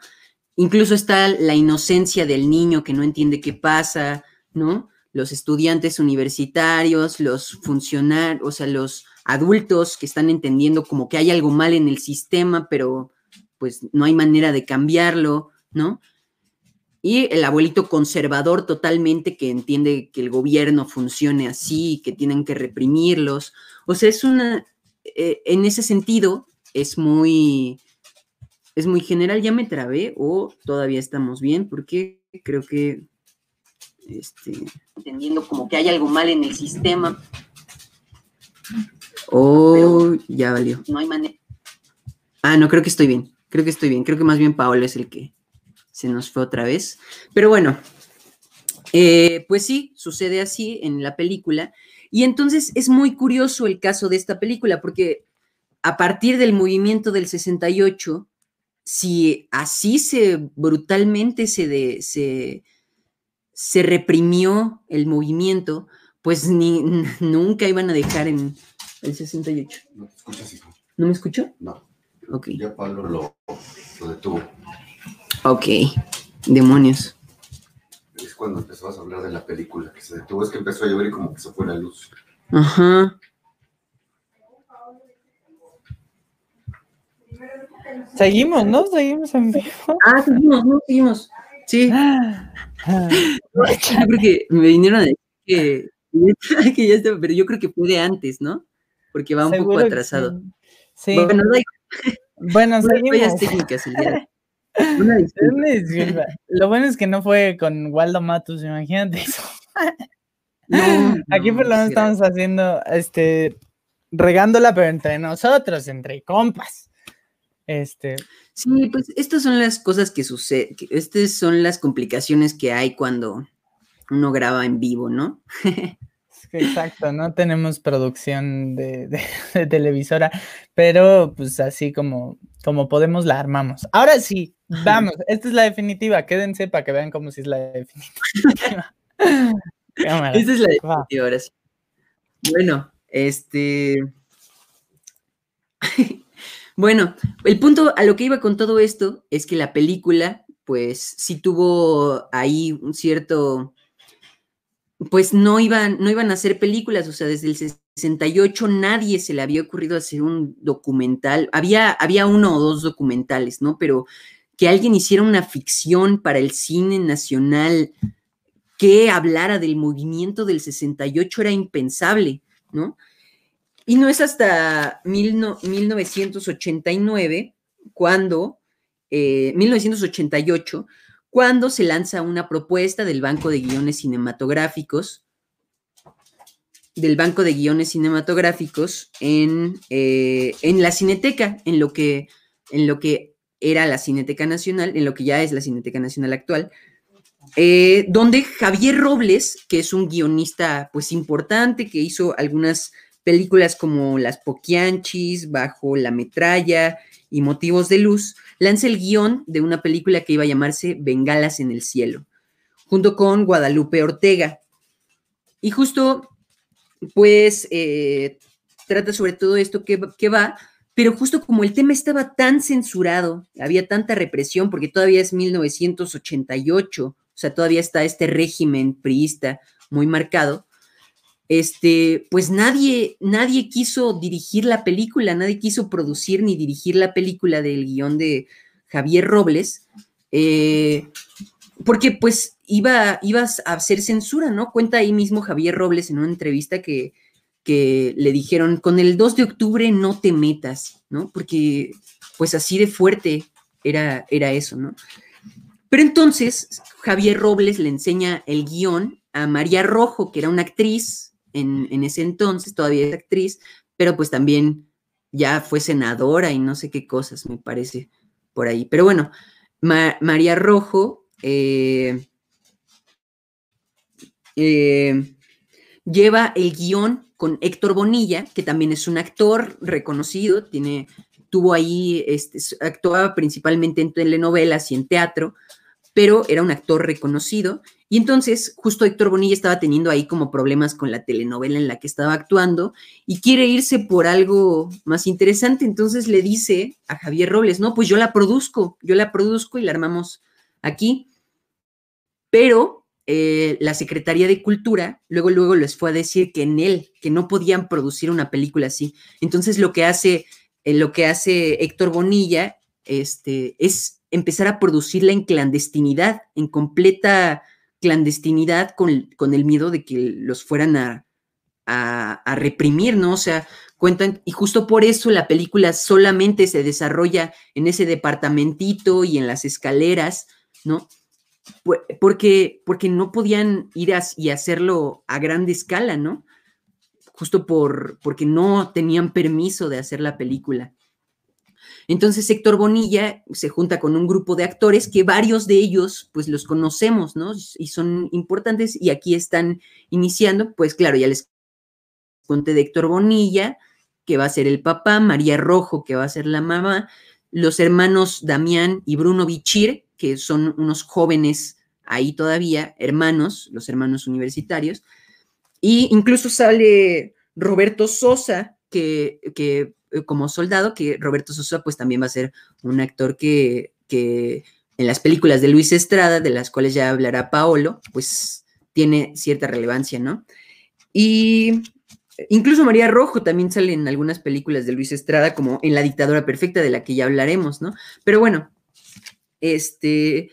Incluso está la inocencia del niño que no entiende qué pasa, ¿no? Los estudiantes universitarios, los funcionarios, o sea, los adultos que están entendiendo como que hay algo mal en el sistema, pero pues no hay manera de cambiarlo, ¿no? Y el abuelito conservador totalmente que entiende que el gobierno funcione así, que tienen que reprimirlos. O sea, es una, eh, en ese sentido, es muy, es muy general. ¿Ya me trabé o todavía estamos bien? Porque creo que, este, entendiendo como que hay algo mal en el sistema. O ya valió. No hay manera. Ah, no, creo que estoy bien. Creo que estoy bien. Creo que más bien Paola es el que se nos fue otra vez. Pero bueno, eh, pues sí, sucede así en la película. Y entonces es muy curioso el caso de esta película, porque a partir del movimiento del 68, si así se brutalmente se, se, se reprimió el movimiento, pues ni, nunca iban a dejar en el 68. ¿No me escuchó? No. Ya Pablo lo, detuvo. Ok, demonios. Es cuando empezabas a hablar de la película, que se detuvo, es que empezó a llover y como que se fue la luz. Ajá. Seguimos, ¿no? Seguimos en vivo. Ah, seguimos, no, seguimos. Sí. Yo creo que me vinieron a decir que, que ya está, pero yo creo que fue de antes, ¿no? Porque va un poco Seguro atrasado. Sí. Bueno, no hay Bueno, técnicas el día. Una disculpa. Lo bueno es que no fue con Waldo Matus, imagínate eso. No, Aquí no, por lo menos sí, estamos haciendo, este, regándola, pero entre nosotros, entre compas. Este, Sí, pues estas son las cosas que suceden, estas son las complicaciones que hay cuando uno graba en vivo, ¿no? exacto, no tenemos producción de, de- de televisora, pero pues así como, como podemos la armamos. Ahora sí, vamos, esta es la definitiva, quédense para que vean cómo sí es la definitiva. Cámara. Esa es la va. definitiva ahora sí. Bueno, este. Bueno, el punto a lo que iba con todo esto es que la película, pues sí tuvo ahí un cierto. Pues no iban, no iban a hacer películas, o sea, desde el 68 nadie se le había ocurrido hacer un documental. Había, había uno o dos documentales, ¿no? Pero que alguien hiciera una ficción para el cine nacional que hablara del movimiento del 68 era impensable, ¿no? Y no es hasta mil no- 1989, cuando, eh, 1988, cuando se lanza una propuesta del Banco de Guiones Cinematográficos, del Banco de Guiones Cinematográficos en, eh, en la Cineteca, en lo, que, en lo que era la Cineteca Nacional, en lo que ya es la Cineteca Nacional actual, eh, donde Javier Robles, que es un guionista pues importante, que hizo algunas películas como Las Poquianchis, Bajo la Metralla y Motivos de Luz, lanza el guion de una película que iba a llamarse Bengalas en el Cielo, junto con Guadalupe Ortega. Y justo, pues, eh, trata sobre todo esto que, que va, pero justo como el tema estaba tan censurado, había tanta represión, porque todavía es 1988, o sea, todavía está este régimen priista muy marcado, este, pues nadie, nadie quiso dirigir la película, nadie quiso producir ni dirigir la película del guion de Javier Robles, eh, porque pues iba, ibas a hacer censura, ¿no? Cuenta ahí mismo Javier Robles en una entrevista que, que le dijeron, con el 2 de octubre no te metas, ¿no? Porque pues así de fuerte era, era eso, ¿no? Pero entonces Javier Robles le enseña el guion a María Rojo, que era una actriz en, ese entonces, todavía es actriz, pero pues también ya fue senadora y no sé qué cosas, me parece, por ahí. Pero bueno, Ma María Rojo eh, eh, lleva el guion con Héctor Bonilla, que también es un actor reconocido, tiene, tuvo ahí, este, actuaba principalmente en telenovelas y en teatro, pero era un actor reconocido. Y entonces, justo Héctor Bonilla estaba teniendo ahí como problemas con la telenovela en la que estaba actuando y quiere irse por algo más interesante. Entonces le dice a Javier Robles, no, pues yo la produzco, yo la produzco y la armamos aquí. Pero eh, la Secretaría de Cultura luego, luego les fue a decir que en él, que no podían producir una película así. Entonces lo que hace, eh, lo que hace Héctor Bonilla este, es empezar a producirla en clandestinidad, en completa clandestinidad con, con, el miedo de que los fueran a, reprimir, ¿no? O sea, cuentan, y justo por eso la película solamente se desarrolla en ese departamentito y en las escaleras, ¿no? Porque, porque no podían ir a, y hacerlo a grande escala, ¿no? Justo por, porque no tenían permiso de hacer la película. Entonces Héctor Bonilla se junta con un grupo de actores que varios de ellos pues los conocemos, ¿no? Y son importantes y aquí están iniciando, pues claro, ya les conté de Héctor Bonilla, que va a ser el papá, María Rojo, que va a ser la mamá, los hermanos Damián y Bruno Bichir, que son unos jóvenes ahí todavía, hermanos, los hermanos universitarios, y incluso sale Roberto Sosa, que, que como soldado, que Roberto Sosa pues también va a ser un actor que, que en las películas de Luis Estrada, de las cuales ya hablará Paolo, pues tiene cierta relevancia, ¿no? Y incluso María Rojo también sale en algunas películas de Luis Estrada, como en La dictadura perfecta, de la que ya hablaremos, ¿no? Pero bueno, este,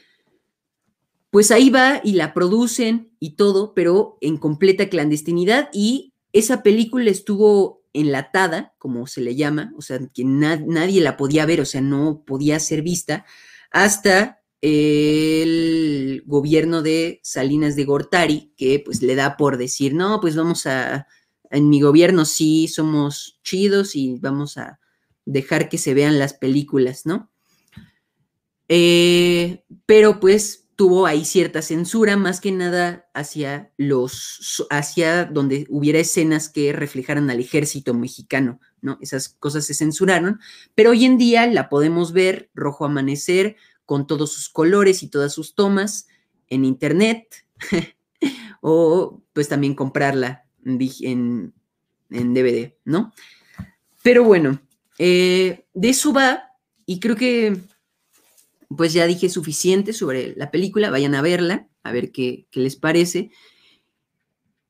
pues ahí va y la producen y todo, pero en completa clandestinidad y esa película estuvo enlatada, como se le llama, o sea, que nadie la podía ver, o sea, no podía ser vista hasta el gobierno de Salinas de Gortari, que pues le da por decir, no, pues vamos a, en mi gobierno sí somos chidos y vamos a dejar que se vean las películas, ¿no? Eh, pero pues tuvo ahí cierta censura, más que nada hacia los, hacia donde hubiera escenas que reflejaran al ejército mexicano, ¿no? Esas cosas se censuraron, pero hoy en día la podemos ver, Rojo Amanecer, con todos sus colores y todas sus tomas en internet, o pues también comprarla en, DVD, ¿no? Pero bueno, eh, de eso va, y creo que pues ya dije suficiente sobre la película, vayan a verla, a ver qué, les parece.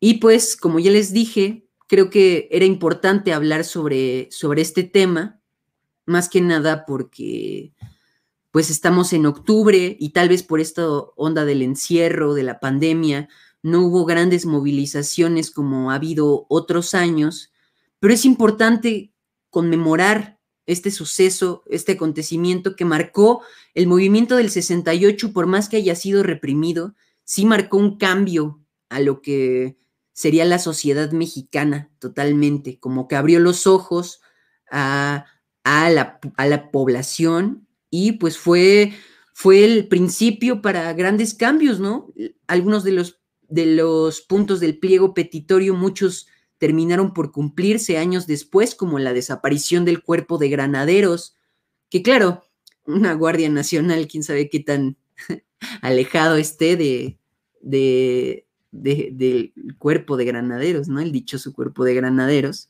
Y pues, como ya les dije, creo que era importante hablar sobre, sobre este tema, más que nada porque pues estamos en octubre y tal vez por esta onda del encierro, de la pandemia, no hubo grandes movilizaciones como ha habido otros años, pero es importante conmemorar este suceso, este acontecimiento que marcó el movimiento del 68, por más que haya sido reprimido, sí marcó un cambio a lo que sería la sociedad mexicana totalmente, como que abrió los ojos a, la, a la, población y pues fue, fue el principio para grandes cambios, ¿no? Algunos de los, de los puntos del pliego petitorio, muchos terminaron por cumplirse años después, como la desaparición del cuerpo de granaderos, que claro, una Guardia Nacional, quién sabe qué tan alejado esté de, de, del cuerpo de granaderos, ¿no? El dichoso cuerpo de granaderos.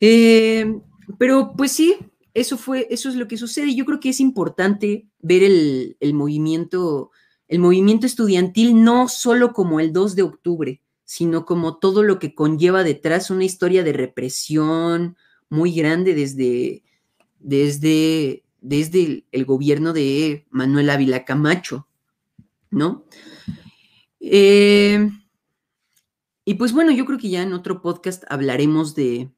Eh, pero pues sí, eso fue, eso es lo que sucede. Yo creo que es importante ver el, el movimiento, el movimiento estudiantil no solo como el 2 de octubre, sino como todo lo que conlleva detrás una historia de represión muy grande desde, desde, desde el, gobierno de Manuel Ávila Camacho, ¿no? Eh, y pues bueno, yo creo que ya en otro podcast hablaremos de,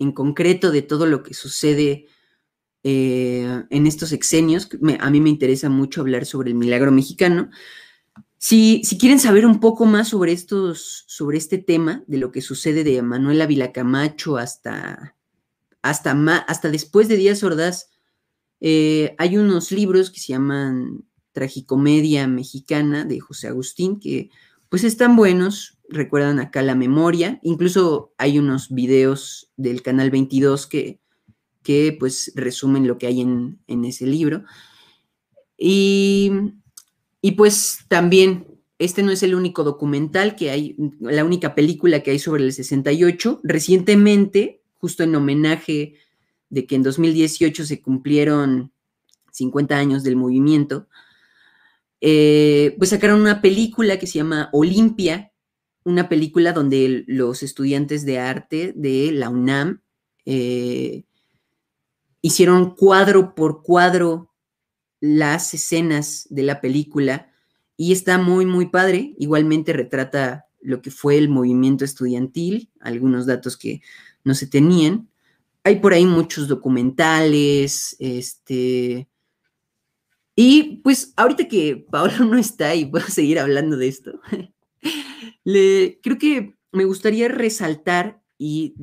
en concreto, de todo lo que sucede eh, en estos exenios. a mí me interesa mucho hablar sobre el milagro mexicano, si, quieren saber un poco más sobre, estos, sobre este tema, de lo que sucede de Manuela Vilacamacho hasta, hasta, hasta después de Díaz Ordaz, eh, hay unos libros que se llaman Tragicomedia Mexicana de José Agustín, que pues están buenos, recuerdan acá la memoria, incluso hay unos videos del Canal 22 que, que pues resumen lo que hay en, en ese libro. Y y pues también, este no es el único documental que hay, la única película que hay sobre el 68. Recientemente, justo en homenaje de que en 2018 se cumplieron 50 años del movimiento, eh, pues sacaron una película que se llama Olimpia, una película donde los estudiantes de arte de la UNAM eh, hicieron cuadro por cuadro las escenas de la película y está muy, muy padre. Igualmente retrata lo que fue el movimiento estudiantil, algunos datos que no se tenían. Hay por ahí muchos documentales, este... Y pues ahorita que Paola no está y puedo seguir hablando de esto, le, creo que me gustaría resaltar y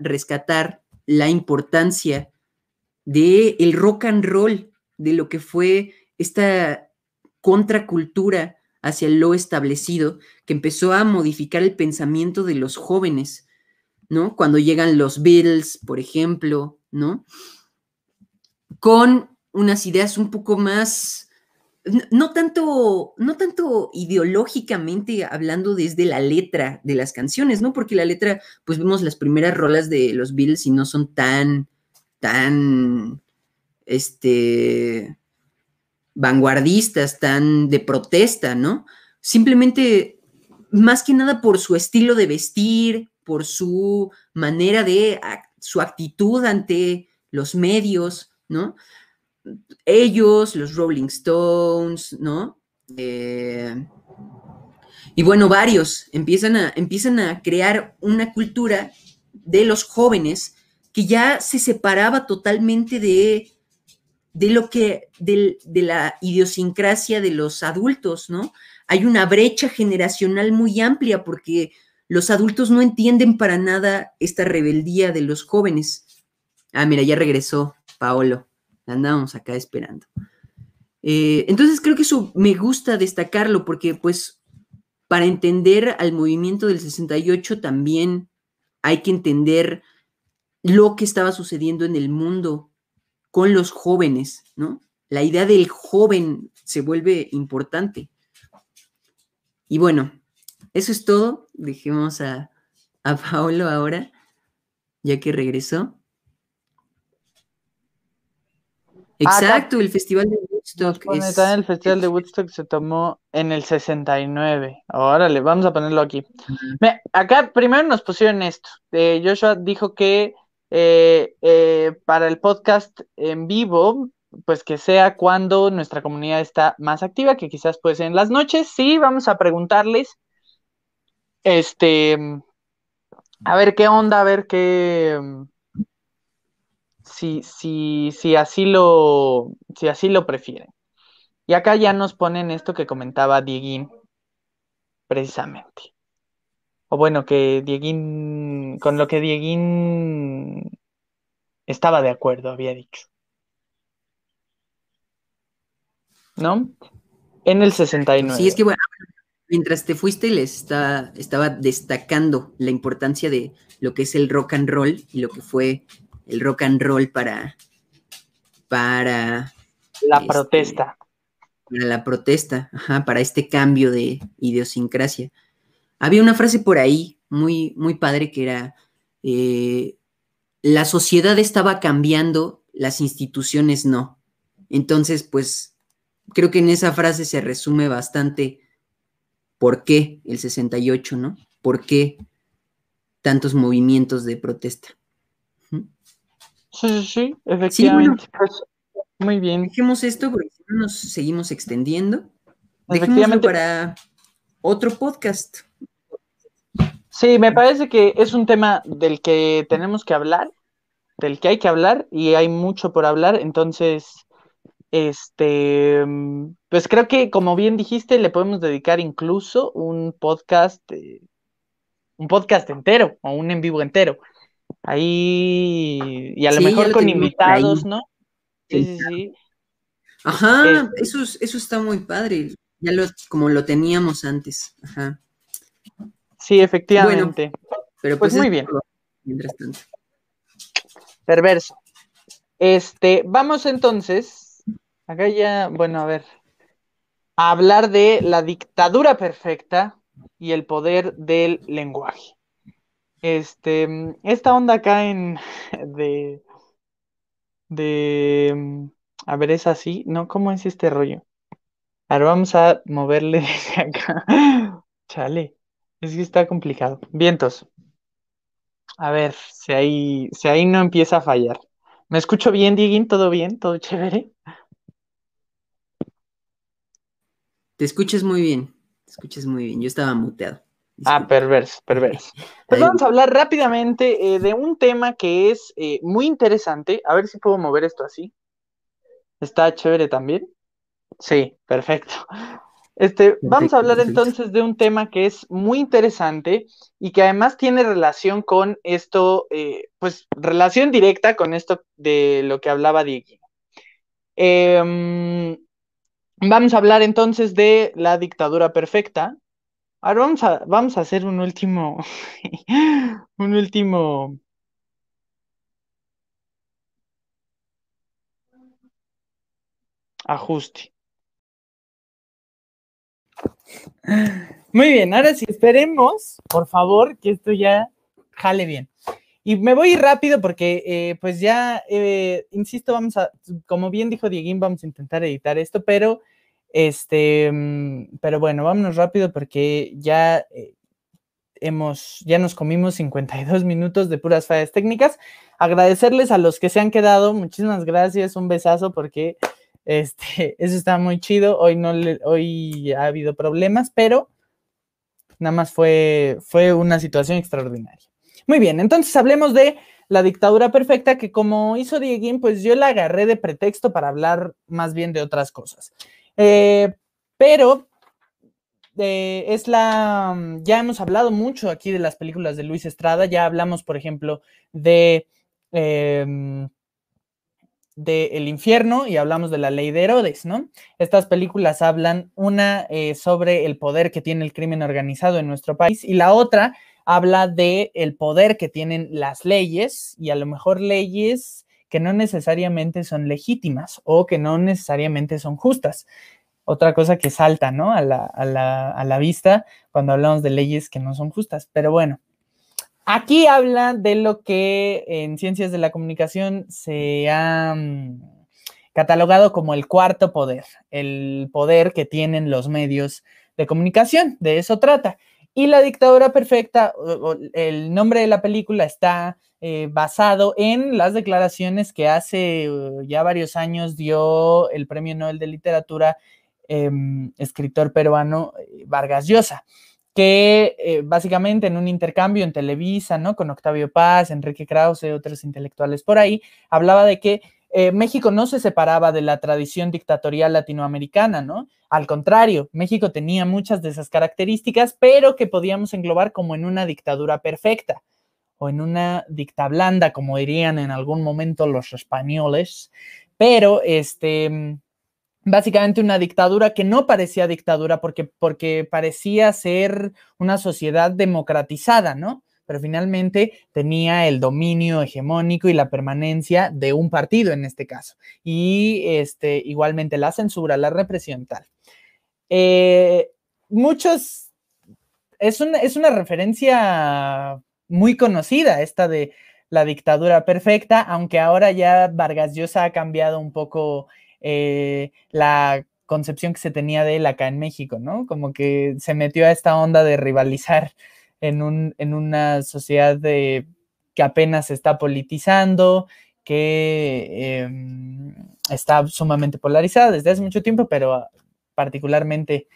rescatar la importancia del el rock and roll de lo que fue esta contracultura hacia lo establecido, que empezó a modificar el pensamiento de los jóvenes, ¿no? Cuando llegan los Beatles, por ejemplo, ¿no? Con unas ideas un poco más, no tanto, no tanto ideológicamente hablando desde la letra de las canciones, ¿no? Porque la letra, pues vemos las primeras rolas de los Beatles y no son tan, tan este, vanguardistas, tan de protesta, ¿no? Simplemente, más que nada por su estilo de vestir, por su manera de, su actitud ante los medios, ¿no? Ellos, los Rolling Stones, ¿no? Eh, y bueno, varios empiezan a, empiezan a crear una cultura de los jóvenes que ya se separaba totalmente de, de lo que, de, la idiosincrasia de los adultos, ¿no? Hay una brecha generacional muy amplia porque los adultos no entienden para nada esta rebeldía de los jóvenes. Ah, mira, ya regresó Paolo. Andábamos acá esperando. Eh, entonces creo que eso me gusta destacarlo porque pues para entender al movimiento del 68 también hay que entender lo que estaba sucediendo en el mundo con los jóvenes, ¿no? La idea del joven se vuelve importante. Y bueno, eso es todo. Dejemos a, a Paolo ahora, ya que regresó. Exacto, el Festival de Woodstock. Es, el Festival de Woodstock se tomó en el 69. Órale, vamos a ponerlo aquí. acá primero nos pusieron esto. Joshua dijo que eh, eh, para el podcast en vivo, pues que sea cuando nuestra comunidad está más activa, que quizás puede ser en las noches. Sí, vamos a preguntarles. Este, a ver qué onda, a ver qué si, si, si, así lo, si así lo prefieren. Y acá ya nos ponen esto que comentaba Dieguín, precisamente. O bueno, que Dieguín, con lo que Dieguín estaba de acuerdo, había dicho. ¿No? En el 69. Sí, es que bueno, mientras te fuiste les está, estaba destacando la importancia de lo que es el rock and roll y lo que fue el rock and roll para, para la este, protesta. Para la protesta, para este cambio de idiosincrasia. Había una frase por ahí muy, muy padre que era, eh, la sociedad estaba cambiando, las instituciones no. Entonces, pues, creo que en esa frase se resume bastante por qué el 68, ¿no? ¿Por qué tantos movimientos de protesta? Sí, sí, sí, efectivamente. Pues, muy bien. Dejemos esto porque nos seguimos extendiendo. Dejémoslo para otro podcast. Sí, me parece que es un tema del que tenemos que hablar, del que hay que hablar y hay mucho por hablar, entonces, este, pues creo que como bien dijiste, le podemos dedicar incluso un podcast, eh, un podcast entero o un en vivo entero. Ahí, y a lo mejor con invitados, ¿no? Sí, sí, sí. Ajá, este eso, eso está muy padre. Ya lo, como lo teníamos antes. Ajá. Sí, efectivamente. pero pues, pues muy bien. Mientras tanto. Perverso. Este, vamos entonces. Acá ya, bueno, a ver. A hablar de la dictadura perfecta y el poder del lenguaje. Este, esta onda acá en de, de, a ver, es así, ¿no? ¿Cómo es este rollo? Ahora vamos a moverle desde acá. Chale, es que está complicado. Vientos. A ver, si ahí, si ahí no empieza a fallar. ¿Me escucho bien, Dieguín? ¿Todo bien? ¿Todo chévere? Te escuchas muy bien, te escuchas muy bien. Yo estaba muteado. Ah, perverso, perverso. Pues vamos a hablar rápidamente eh, de un tema que es eh, muy interesante. A ver si puedo mover esto así. ¿Está chévere también? Sí, perfecto. Este, vamos a hablar entonces de un tema que es muy interesante y que además tiene relación con esto, eh, pues relación directa con esto de lo que hablaba Diego. Em, vamos a hablar entonces de la dictadura perfecta, Ahora vamos a, vamos a hacer un último, un último ajuste. Muy bien, ahora sí, esperemos, por favor, que esto ya jale bien. Y me voy rápido porque, eh, pues ya, eh, insisto, vamos a, como bien dijo Dieguín, vamos a intentar editar esto, pero, este, mm, pero bueno, vámonos rápido porque ya eh, hemos, ya nos comimos 52 minutos de puras fallas técnicas. Agradecerles a los que se han quedado, muchísimas gracias, un besazo porque, este, eso está muy chido. Hoy no, le, hoy ha habido problemas, pero nada más fue, fue una situación extraordinaria. Muy bien, entonces hablemos de la dictadura perfecta, que como hizo Dieguín, pues yo la agarré de pretexto para hablar más bien de otras cosas. Eh, pero eh, es la, ya hemos hablado mucho aquí de las películas de Luis Estrada, ya hablamos, por ejemplo, de... Eh, de El infierno y hablamos de la ley de Herodes, ¿no? Estas películas hablan una eh, sobre el poder que tiene el crimen organizado en nuestro país y la otra habla de el poder que tienen las leyes y a lo mejor leyes que no necesariamente son legítimas o que no necesariamente son justas. Otra cosa que salta, ¿no? A la, a la, a la vista cuando hablamos de leyes que no son justas. Pero bueno, Aquí habla de lo que en ciencias de la comunicación se ha mm, catalogado como el cuarto poder, el poder que tienen los medios de comunicación, de eso trata. Y la dictadura perfecta, el nombre de la película está eh, basado en las declaraciones que hace uh, ya varios años dio el Premio Nobel de Literatura, em, escritor peruano eh, Vargas Llosa que eh, básicamente en un intercambio en Televisa, ¿no? Con Octavio Paz, Enrique Krause, otros intelectuales por ahí, hablaba de que eh, México no se separaba de la tradición dictatorial latinoamericana, ¿no? Al contrario, México tenía muchas de esas características, pero que podíamos englobar como en una dictadura perfecta o en una dicta blanda, como dirían en algún momento los españoles, pero este básicamente una dictadura que no parecía dictadura porque, porque parecía ser una sociedad democratizada, ¿no? Pero finalmente tenía el dominio hegemónico y la permanencia de un partido en este caso. Y este, igualmente la censura, la represión tal. Eh, muchos, es una, es una referencia muy conocida esta de la dictadura perfecta, aunque ahora ya Vargas Llosa ha cambiado un poco eh, la concepción que se tenía de él acá en México, ¿no? Como que se metió a esta onda de rivalizar en, un, en una sociedad de, que apenas se está politizando, que em, está sumamente polarizada desde hace mucho tiempo, pero particularmente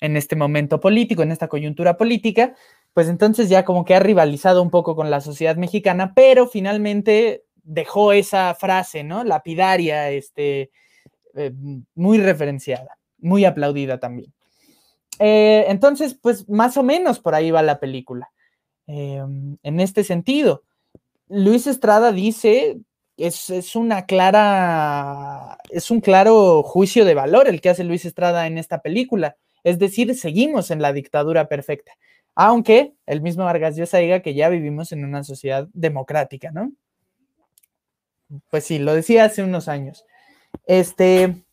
en este momento político, en esta coyuntura política, pues entonces ya como que ha rivalizado un poco con la sociedad mexicana, pero finalmente dejó esa frase, ¿no? Lapidaria, este, eh, muy referenciada, muy aplaudida también. Eh, entonces, pues más o menos por ahí va la película. Em, en este sentido, Luis Estrada dice, es, es una clara, es un claro juicio de valor el que hace Luis Estrada en esta película. Es decir, seguimos en la dictadura perfecta, aunque el mismo Vargas Llosa diga que ya vivimos en una sociedad democrática, ¿no? Pues sí, lo decía hace unos años. Este,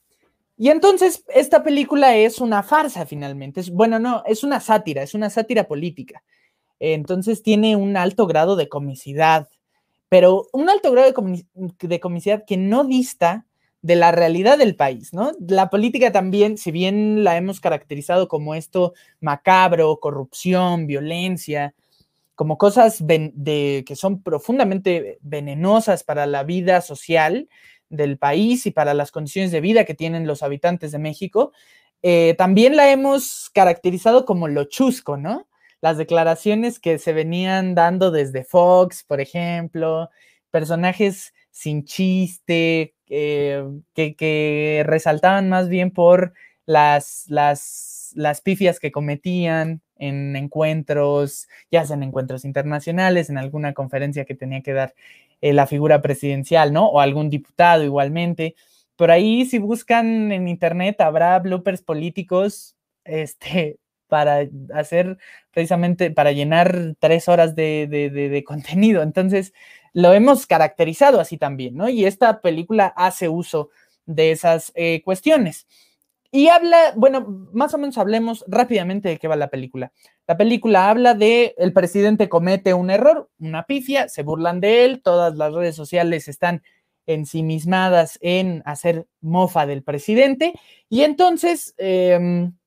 y entonces esta película es una farsa finalmente. Es, bueno, no, es una sátira, es una sátira política. Entonces tiene un alto grado de comicidad, pero un alto grado de, comicidad que no dista de la realidad del país, ¿no? La política también, si bien la hemos caracterizado como esto macabro, corrupción, violencia, como cosas de, que son profundamente venenosas para la vida social, del país y para las condiciones de vida que tienen los habitantes de México, eh, también la hemos caracterizado como lo chusco, ¿no? Las declaraciones que se venían dando desde Fox, por ejemplo, personajes sin chiste, eh, que, resaltaban más bien por las, las, las pifias que cometían en encuentros, ya sea en encuentros internacionales, en alguna conferencia que tenía que dar eh, la figura presidencial, ¿no? O algún diputado igualmente. Por ahí, si buscan en internet, habrá bloopers políticos, este, para hacer precisamente, para llenar tres horas de, contenido. Entonces, lo hemos caracterizado así también, ¿no? Y esta película hace uso de esas eh, cuestiones. Y habla, bueno, más o menos hablemos rápidamente de qué va la película. La película habla de el presidente comete un error, una pifia, se burlan de él, todas las redes sociales están ensimismadas en hacer mofa del presidente y entonces em,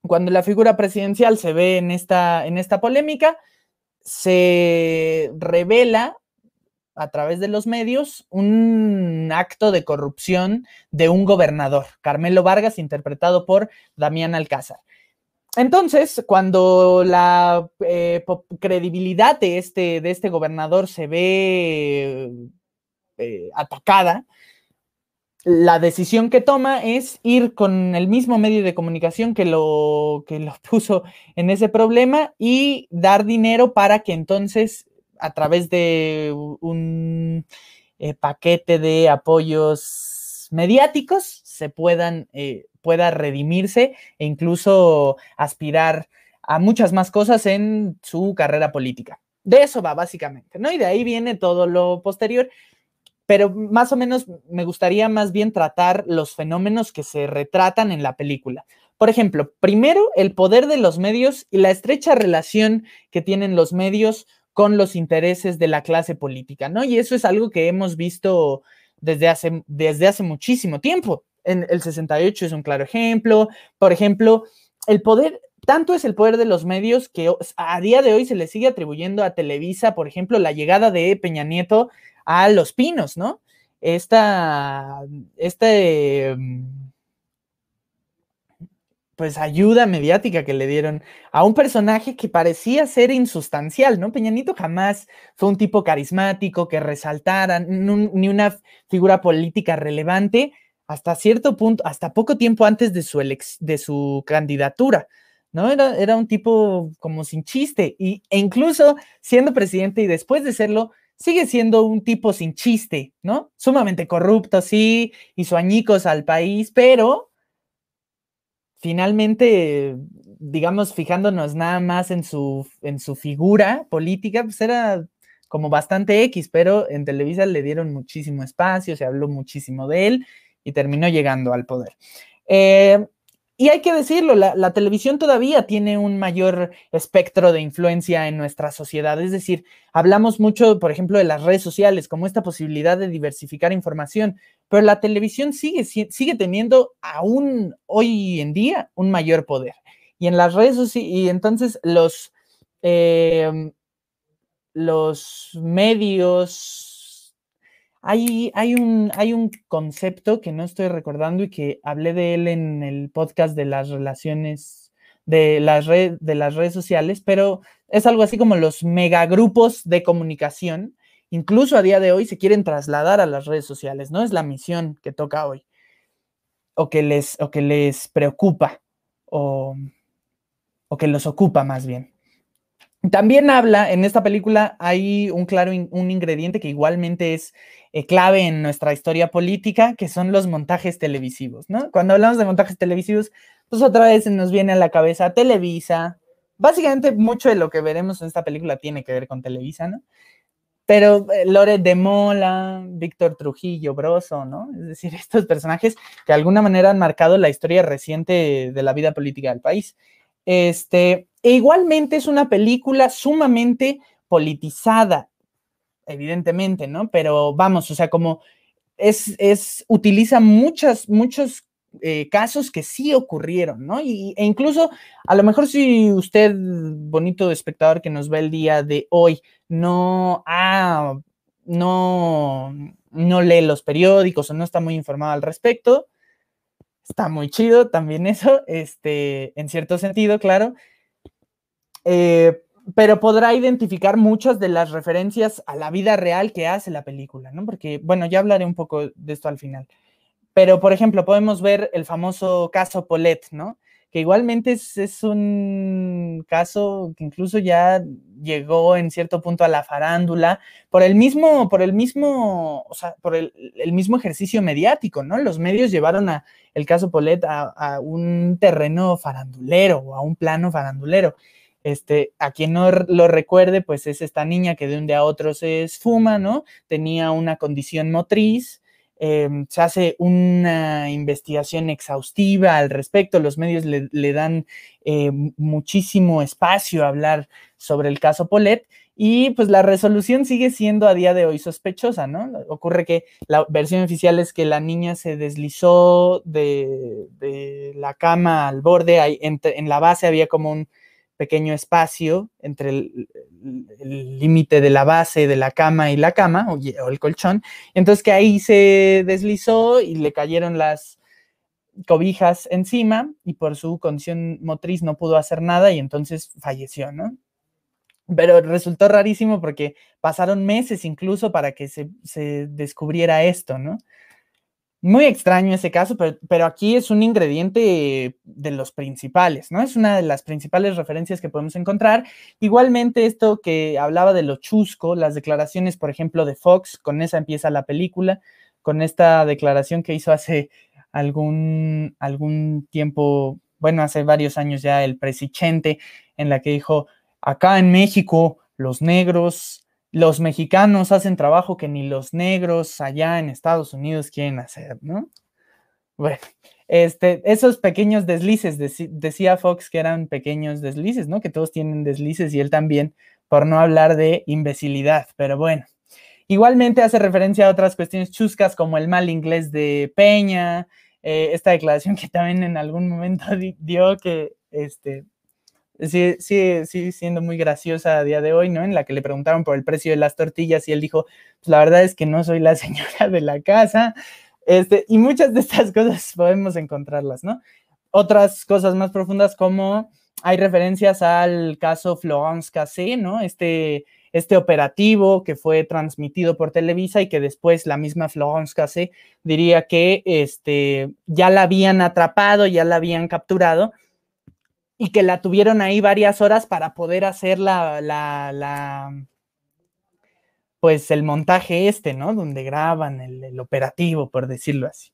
cuando la figura presidencial se ve en esta, en esta polémica, se revela a través de los medios un acto de corrupción de un gobernador, Carmelo Vargas, interpretado por Damián Alcázar. Entonces, cuando la eh, credibilidad de este, de este gobernador se ve eh, atacada, la decisión que toma es ir con el mismo medio de comunicación que lo, que lo puso en ese problema y dar dinero para que entonces a través de un eh, paquete de apoyos mediáticos se puedan, eh, pueda redimirse e incluso aspirar a muchas más cosas en su carrera política. De eso va básicamente, ¿no? Y de ahí viene todo lo posterior, pero más o menos me gustaría más bien tratar los fenómenos que se retratan en la película. Por ejemplo, primero, el poder de los medios y la estrecha relación que tienen los medios con los intereses de la clase política, ¿no? Y eso es algo que hemos visto desde hace, desde hace muchísimo tiempo. En el 68 es un claro ejemplo. Por ejemplo, el poder, tanto es el poder de los medios que a día de hoy se le sigue atribuyendo a Televisa, por ejemplo, la llegada de Peña Nieto a Los Pinos, ¿no? Esta, este pues ayuda mediática que le dieron a un personaje que parecía ser insustancial, ¿no? Peñanito jamás fue un tipo carismático que resaltara, ni una figura política relevante hasta cierto punto, hasta poco tiempo antes de su, de su candidatura, ¿no? Era, era un tipo como sin chiste y, e incluso siendo presidente y después de serlo, sigue siendo un tipo sin chiste, ¿no? Sumamente corrupto, sí, hizo añicos al país, pero finalmente, digamos, fijándonos nada más en su, en su figura política, pues era como bastante X, pero en Televisa le dieron muchísimo espacio, se habló muchísimo de él y terminó llegando al poder. Eh, y hay que decirlo, la, televisión todavía tiene un mayor espectro de influencia en nuestra sociedad. Es decir, hablamos mucho, por ejemplo, de las redes sociales como esta posibilidad de diversificar información, pero la televisión sigue, sigue teniendo aún hoy en día un mayor poder. Y en las redes sociales, y entonces los, em, los medios hay, un, hay un concepto que no estoy recordando y que hablé de él en el podcast de las relaciones de las, de las redes sociales, pero es algo así como los megagrupos de comunicación, incluso a día de hoy se quieren trasladar a las redes sociales, ¿no? Es la misión que toca hoy, o que les, o que les preocupa, o, o que los ocupa más bien. También habla, en esta película hay un claro un ingrediente que igualmente es eh, clave en nuestra historia política, que son los montajes televisivos, ¿no? Cuando hablamos de montajes televisivos, pues otra vez nos viene a la cabeza Televisa. Básicamente mucho de lo que veremos en esta película tiene que ver con Televisa, ¿no? Pero eh, de Mola, Víctor Trujillo, Broso, ¿no? Es decir, estos personajes que de alguna manera han marcado la historia reciente de la vida política del país. Este, e igualmente es una película sumamente politizada, evidentemente, ¿no? Pero vamos, o sea, como es, es utiliza muchas, muchos eh, casos que sí ocurrieron, ¿no? Y, e incluso, a lo mejor si usted, bonito espectador que nos ve el día de hoy, no ah, no, no lee los periódicos o no está muy informado al respecto, está muy chido también eso, este, en cierto sentido, claro. Eh, pero podrá identificar muchas de las referencias a la vida real que hace la película, ¿no? Porque, bueno, ya hablaré un poco de esto al final. Pero, por ejemplo, podemos ver el famoso caso Polet, ¿no? Que igualmente es, un caso que incluso ya llegó en cierto punto a la farándula por el mismo, por el mismo, o sea, por el, mismo ejercicio mediático, ¿no? Los medios llevaron a el caso Polet a, a un terreno farandulero o a un plano farandulero. Este, a quien no lo recuerde, pues es esta niña que de un día a otro se esfuma, ¿no? Tenía una condición motriz, em, se hace una investigación exhaustiva al respecto, los medios le, dan eh, muchísimo espacio a hablar sobre el caso Polet y pues la resolución sigue siendo a día de hoy sospechosa, ¿no? Ocurre que la versión oficial es que la niña se deslizó de, la cama al borde, ahí, en, la base había como un pequeño espacio entre el límite de la base de la cama y la cama o, el colchón, entonces que ahí se deslizó y le cayeron las cobijas encima y por su condición motriz no pudo hacer nada y entonces falleció, ¿no? Pero resultó rarísimo porque pasaron meses incluso para que se, descubriera esto, ¿no? Muy extraño ese caso, pero, aquí es un ingrediente de los principales, ¿no? Es una de las principales referencias que podemos encontrar. Igualmente, esto que hablaba de lo chusco, las declaraciones, por ejemplo, de Fox, con esa empieza la película, con esta declaración que hizo hace algún, algún tiempo, bueno, hace varios años ya el presidente, en la que dijo, Acá en México, los negros, los mexicanos hacen trabajo que ni los negros allá en Estados Unidos quieren hacer, ¿no? Bueno, este, esos pequeños deslices, decía Fox que eran pequeños deslices, ¿no? Que todos tienen deslices y él también, por no hablar de imbecilidad, pero bueno. Igualmente hace referencia a otras cuestiones chuscas como el mal inglés de Peña, eh, esta declaración que también en algún momento dio que, este, sigue, sigue, siendo muy graciosa a día de hoy, ¿no? En la que le preguntaron por el precio de las tortillas y él dijo, pues la verdad es que no soy la señora de la casa. Este, y muchas de estas cosas podemos encontrarlas, ¿no? Otras cosas más profundas como hay referencias al caso Florence Cassé, ¿no? Este, este operativo que fue transmitido por Televisa y que después la misma Florence Cassé diría que este, ya la habían atrapado, ya la habían capturado y que la tuvieron ahí varias horas para poder hacer la, la, pues el montaje este, ¿no? Donde graban el, operativo, por decirlo así.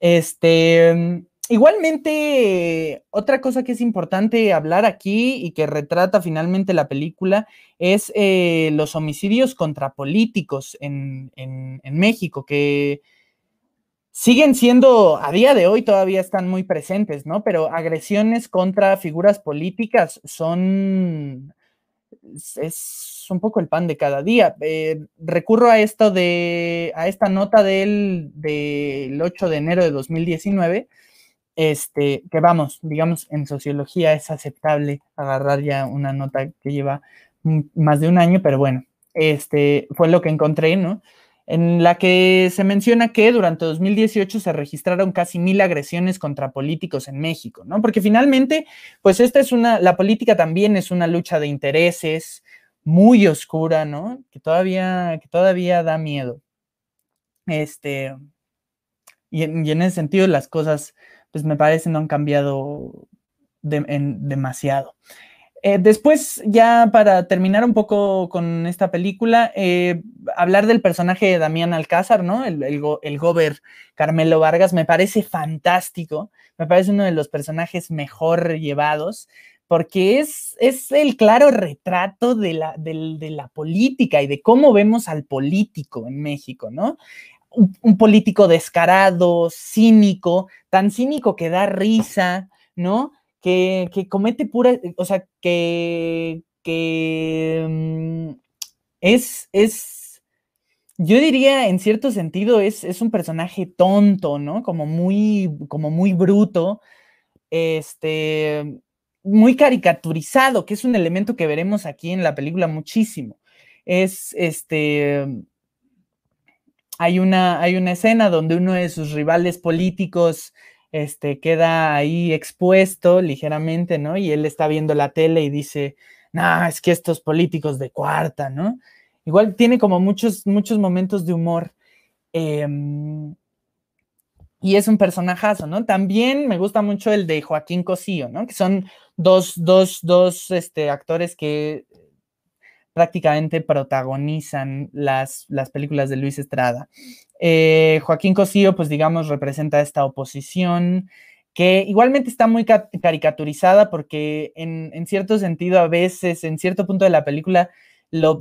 Este, igualmente, otra cosa que es importante hablar aquí y que retrata finalmente la película es eh, los homicidios contra políticos en, en México, que siguen siendo, a día de hoy todavía están muy presentes, ¿no? Pero agresiones contra figuras políticas son, es un poco el pan de cada día. Eh, recurro a esto de, a esta nota del, del 8 de enero de 2019, este, que vamos, digamos, en sociología es aceptable agarrar ya una nota que lleva más de un año, pero bueno, este, fue lo que encontré, ¿no? En la que se menciona que durante 2018 se registraron casi mil agresiones contra políticos en México, ¿no? Porque finalmente, pues esta es una, la política también es una lucha de intereses muy oscura, ¿no? Que todavía, que todavía da miedo. Este, y en, ese sentido las cosas, pues me parece no han cambiado demasiado. Eh, después, ya para terminar un poco con esta película, eh, hablar del personaje de Damián Alcázar, ¿no? El, el, gober Carmelo Vargas, me parece fantástico, me parece uno de los personajes mejor llevados, porque es, es el claro retrato de la, de la política y de cómo vemos al político en México, ¿no? un político descarado, cínico, tan cínico que da risa, ¿no? Que, comete pura, o sea, que, que mm, es, es, yo diría en cierto sentido, es, es, un personaje tonto, ¿no? Como muy, como muy bruto, este, muy caricaturizado, que es un elemento que veremos aquí en la película muchísimo. Es, este, hay una, hay una escena donde uno de sus rivales políticos este, queda ahí expuesto ligeramente, ¿no? Y él está viendo la tele y dice, no, es que estos políticos de cuarta, ¿no? Igual tiene como muchos, muchos momentos de humor. Em, y es un personajazo, ¿no? También me gusta mucho el de Joaquín Cosío, ¿no? Que son dos, dos, dos este, actores que prácticamente protagonizan las, las películas de Luis Estrada. Eh, Joaquín Cosío, pues digamos, representa esta oposición que igualmente está muy caricaturizada porque en, cierto sentido a veces, en cierto punto de la película, lo,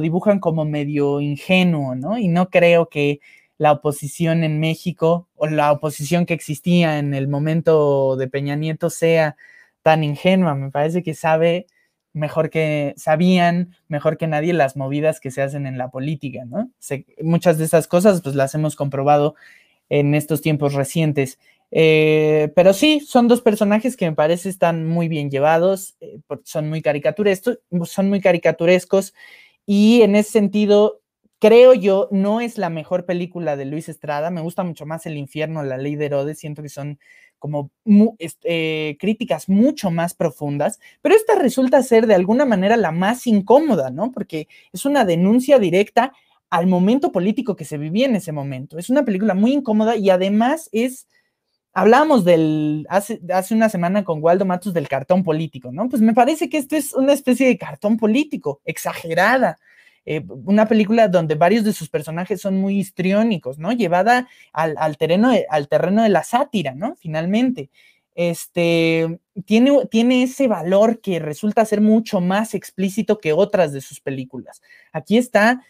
dibujan como medio ingenuo, ¿no? Y no creo que la oposición en México o la oposición que existía en el momento de Peña Nieto sea tan ingenua. Me parece que sabe mejor que sabían, mejor que nadie las movidas que se hacen en la política, ¿no? muchas de esas cosas pues las hemos comprobado en estos tiempos recientes. Eh, pero sí, son dos personajes que me parece están muy bien llevados, eh, son muy son muy caricaturescos y en ese sentido creo yo, no es la mejor película de Luis Estrada. Me gusta mucho más El infierno, La ley de Herodes. Siento que son como eh, críticas mucho más profundas, pero esta resulta ser de alguna manera la más incómoda, ¿no? Porque es una denuncia directa al momento político que se vivía en ese momento. Es una película muy incómoda y además es... Hablábamos del, hace, hace una semana con Waldo Matos del cartón político, ¿no? Pues me parece que esto es una especie de cartón político, exagerada, eh, una película donde varios de sus personajes son muy histriónicos, ¿no? Llevada al, terreno, de, al terreno de la sátira, ¿no? Finalmente. Este, tiene, tiene ese valor que resulta ser mucho más explícito que otras de sus películas. Aquí está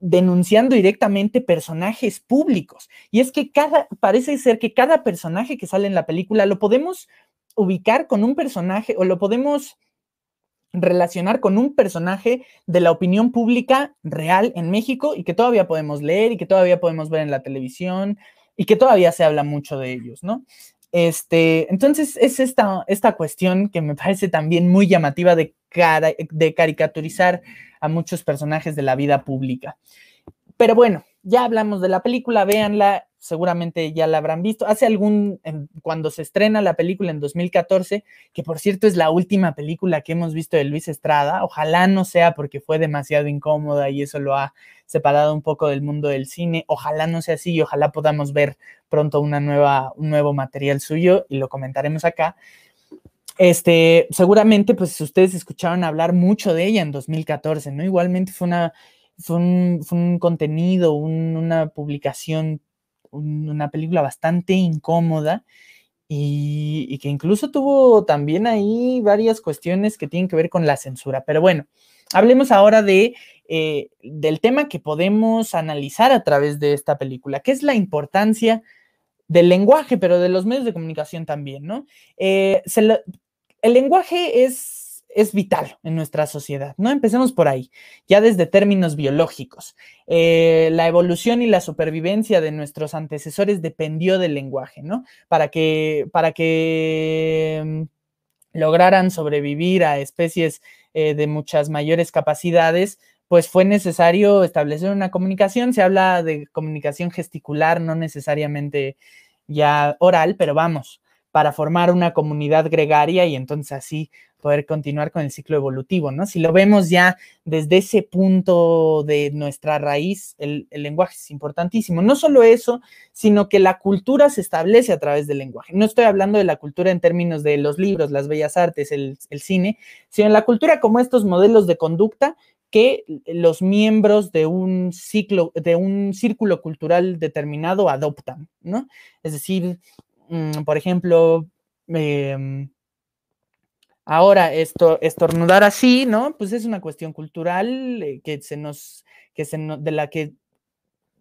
denunciando directamente personajes públicos. Y es que cada, parece ser que cada personaje que sale en la película lo podemos ubicar con un personaje o lo podemos relacionar con un personaje de la opinión pública real en México y que todavía podemos leer y que todavía podemos ver en la televisión y que todavía se habla mucho de ellos, ¿no? Este, entonces es esta, esta cuestión que me parece también muy llamativa de, de caricaturizar a muchos personajes de la vida pública. Pero bueno, ya hablamos de la película, véanla, seguramente ya la habrán visto. Hace algún, cuando se estrena la película en 2014, que por cierto es la última película que hemos visto de Luis Estrada, ojalá no sea porque fue demasiado incómoda y eso lo ha separado un poco del mundo del cine, ojalá no sea así y ojalá podamos ver pronto una nueva, un nuevo material suyo y lo comentaremos acá. Este, seguramente, pues ustedes escucharon hablar mucho de ella en 2014, ¿no? Igualmente fue una, fue un, contenido, una publicación una película bastante incómoda y, que incluso tuvo también ahí varias cuestiones que tienen que ver con la censura. Pero bueno, hablemos ahora de, eh, del tema que podemos analizar a través de esta película, que es la importancia del lenguaje, pero de los medios de comunicación también, ¿no? Eh, el lenguaje es es vital en nuestra sociedad, ¿no? Empecemos por ahí, ya desde términos biológicos. Eh, la evolución y la supervivencia de nuestros antecesores dependió del lenguaje, ¿no? Para que, para que mm, lograran sobrevivir a especies eh, de muchas mayores capacidades, pues fue necesario establecer una comunicación. Se habla de comunicación gesticular, no necesariamente ya oral, pero vamos, para formar una comunidad gregaria y entonces así poder continuar con el ciclo evolutivo, ¿no? Si lo vemos ya desde ese punto de nuestra raíz, el, lenguaje es importantísimo. No solo eso, sino que la cultura se establece a través del lenguaje. No estoy hablando de la cultura en términos de los libros, las bellas artes, el, cine, sino en la cultura como estos modelos de conducta que los miembros de un ciclo, de un círculo cultural determinado adoptan, ¿no? Es decir, mm, por ejemplo, eh, Ahora, esto, estornudar así, ¿no? Pues es una cuestión cultural eh, que se nos, que se de la que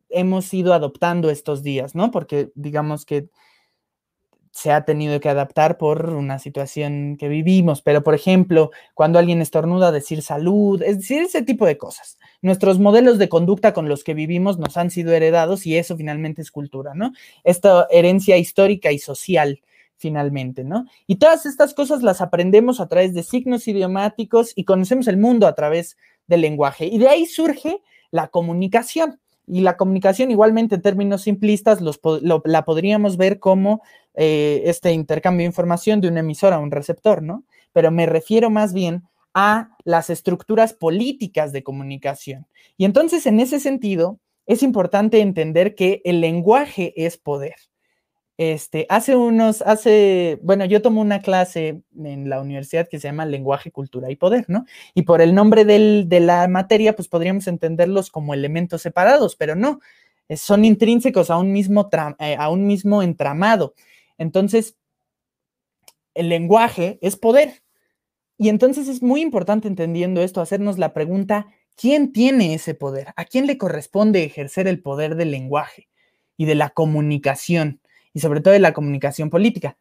hemos ido adoptando estos días, ¿no? Porque digamos que se ha tenido que adaptar por una situación que vivimos, pero por ejemplo, cuando alguien estornuda, decir salud, es decir, ese tipo de cosas. Nuestros modelos de conducta con los que vivimos nos han sido heredados y eso finalmente es cultura, ¿no? Esta herencia histórica y social finalmente, ¿no? Y todas estas cosas las aprendemos a través de signos idiomáticos y conocemos el mundo a través del lenguaje. Y de ahí surge la comunicación. Y la comunicación, igualmente en términos simplistas, la podríamos ver como eh, este intercambio de información de un emisor a un receptor, ¿no? Pero me refiero más bien a las estructuras políticas de comunicación. Y entonces, en ese sentido, es importante entender que el lenguaje es poder. Este, hace unos, hace, bueno, yo tomo una clase en la universidad que se llama Lenguaje, Cultura y Poder, ¿no? Y por el nombre de la materia, pues podríamos entenderlos como elementos separados, pero no, eh, son intrínsecos a un mismo, eh, a un mismo entramado. Entonces, el lenguaje es poder. Y entonces es muy importante entendiendo esto, hacernos la pregunta, ¿quién tiene ese poder? ¿A quién le corresponde ejercer el poder del lenguaje? y de la comunicación, y sobre todo de la comunicación política.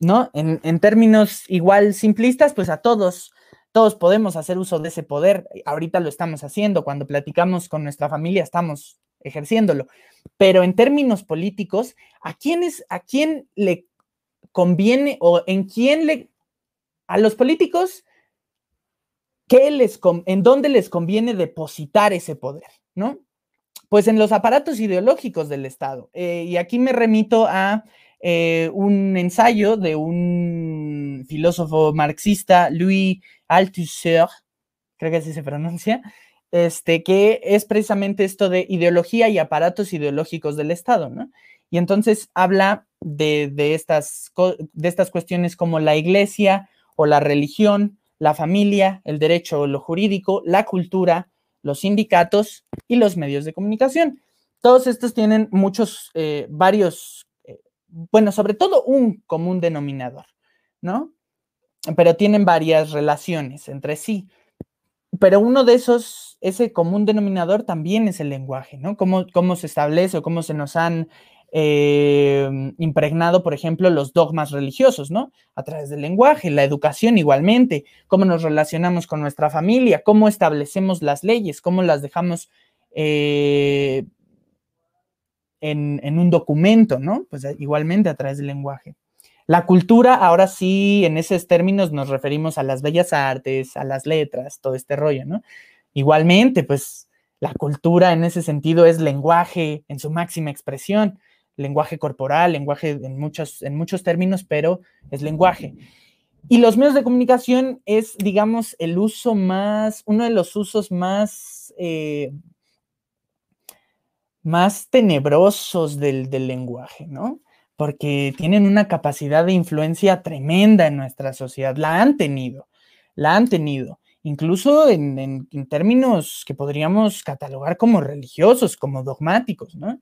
¿No? En, términos igual simplistas, pues a todos, todos podemos hacer uso de ese poder. Ahorita lo estamos haciendo. Cuando platicamos con nuestra familia, estamos ejerciéndolo. Pero en términos políticos, ¿a quién, a quién le conviene o en quién le... A los políticos, ¿qué les, ¿en dónde les conviene depositar ese poder? ¿No? Pues en los aparatos ideológicos del Estado. Eh, y aquí me remito a eh, un ensayo de un filósofo marxista, Louis Althusser, creo que así se pronuncia, este, que es precisamente esto de ideología y aparatos ideológicos del Estado, ¿no? Y entonces habla de, estas, de estas cuestiones como la iglesia o la religión, la familia, el derecho o lo jurídico, la cultura, los sindicatos y los medios de comunicación. Todos estos tienen muchos, eh, varios, eh, bueno, sobre todo un común denominador, ¿no? Pero tienen varias relaciones entre sí. Pero uno de esos, ese común denominador también es el lenguaje, ¿no? Cómo, cómo se establece o cómo se nos han eh, impregnado, por ejemplo, los dogmas religiosos, ¿no? A través del lenguaje, la educación igualmente, cómo nos relacionamos con nuestra familia, cómo establecemos las leyes, cómo las dejamos eh, en, en, un documento, ¿no? Pues igualmente a través del lenguaje. La cultura, ahora sí, en esos términos nos referimos a las bellas artes, a las letras, todo este rollo, ¿no? Igualmente, pues la cultura en ese sentido es lenguaje en su máxima expresión, lenguaje corporal, lenguaje en muchos, en muchos términos, pero es lenguaje. Y los medios de comunicación es, digamos, el uso más, uno de los usos más, eh, más tenebrosos del, del lenguaje, ¿no? porque tienen una capacidad de influencia tremenda en nuestra sociedad. La han tenido, la han tenido, incluso en, términos que podríamos catalogar como religiosos, como dogmáticos, ¿no?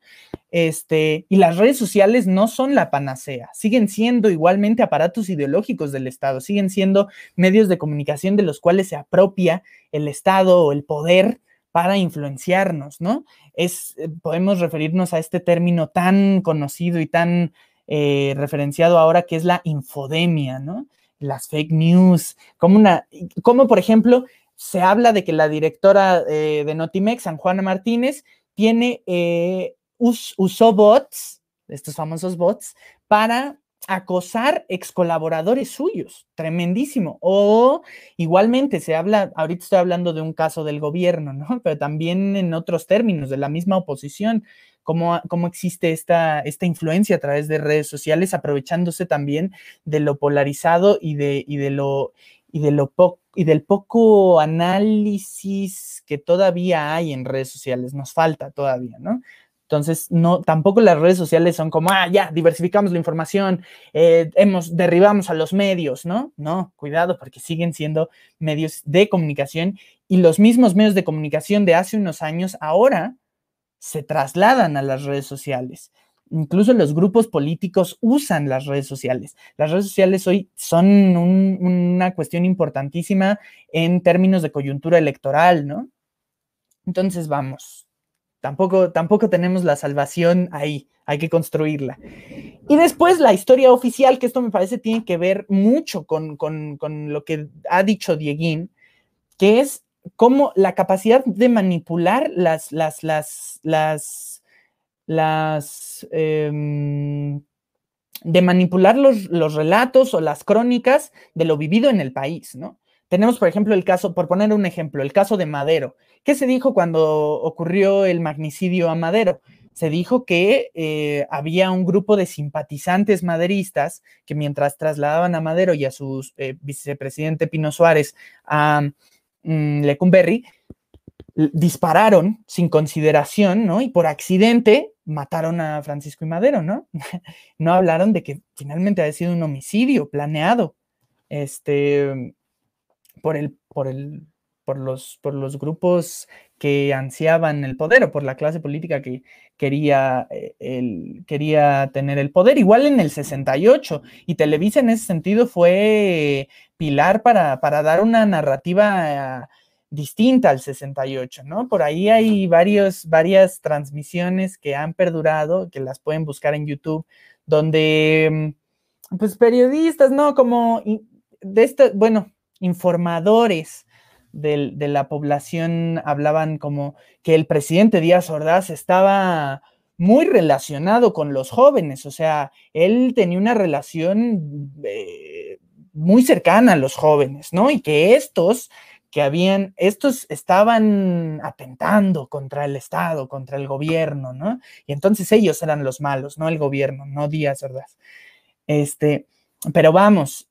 Este, y las redes sociales no son la panacea, siguen siendo igualmente aparatos ideológicos del Estado, siguen siendo medios de comunicación de los cuales se apropia el Estado o el poder para influenciarnos, ¿no? Es, eh, podemos referirnos a este término tan conocido y tan eh, referenciado ahora que es la infodemia, ¿no? Las fake news, como una, como por ejemplo, se habla de que la directora eh, de Notimex, San Juana Martínez, tiene, usó bots, estos famosos bots, para acosar ex colaboradores suyos, tremendísimo. O igualmente se habla, ahorita estoy hablando de un caso del gobierno, ¿no? Pero también en otros términos, de la misma oposición, cómo, cómo existe esta, esta influencia a través de redes sociales, aprovechándose también de lo polarizado y de, y de lo y de lo y del poco análisis que todavía hay en redes sociales, nos falta todavía, ¿no? Entonces, no, tampoco las redes sociales son como, ah, ya, diversificamos la información, eh, hemos, derribamos a los medios, ¿no? No, cuidado, porque siguen siendo medios de comunicación y los mismos medios de comunicación de hace unos años ahora se trasladan a las redes sociales. Incluso los grupos políticos usan las redes sociales. Las redes sociales hoy son una cuestión importantísima en términos de coyuntura electoral, ¿no? Entonces, vamos, Tampoco, tampoco tenemos la salvación ahí, hay que construirla. Y después la historia oficial, que esto me parece tiene que ver mucho con, lo que ha dicho Dieguín, que es cómo la capacidad de manipular las, las, las, las, las, em, de manipular los, los, relatos o las crónicas de lo vivido en el país, ¿no? Tenemos, por ejemplo, el caso, por poner un ejemplo, el caso de Madero. ¿Qué se dijo cuando ocurrió el magnicidio a Madero? Se dijo que eh, había un grupo de simpatizantes maderistas que mientras trasladaban a Madero y a su eh, vicepresidente Pino Suárez a mm, dispararon sin consideración, ¿no? Y por accidente mataron a Francisco y Madero, ¿no? no hablaron de que finalmente había sido un homicidio planeado. Este, por el, por el, por los, por los grupos que ansiaban el poder o por la clase política que quería, eh, el, quería tener el poder. Igual en el 68, y Televisa en ese sentido fue pilar para, para dar una narrativa distinta al 68, ¿no? Por ahí hay varios, varias transmisiones que han perdurado, que las pueden buscar en YouTube, donde, pues, periodistas, ¿no? Como de este, bueno, informadores de, la población hablaban como que el presidente Díaz Ordaz estaba muy relacionado con los jóvenes, o sea, él tenía una relación eh, muy cercana a los jóvenes, ¿no? Y que estos que habían, estos estaban atentando contra el Estado, contra el gobierno, ¿no? Y entonces ellos eran los malos, no el gobierno, no Díaz, ¿verdad? Este, pero vamos,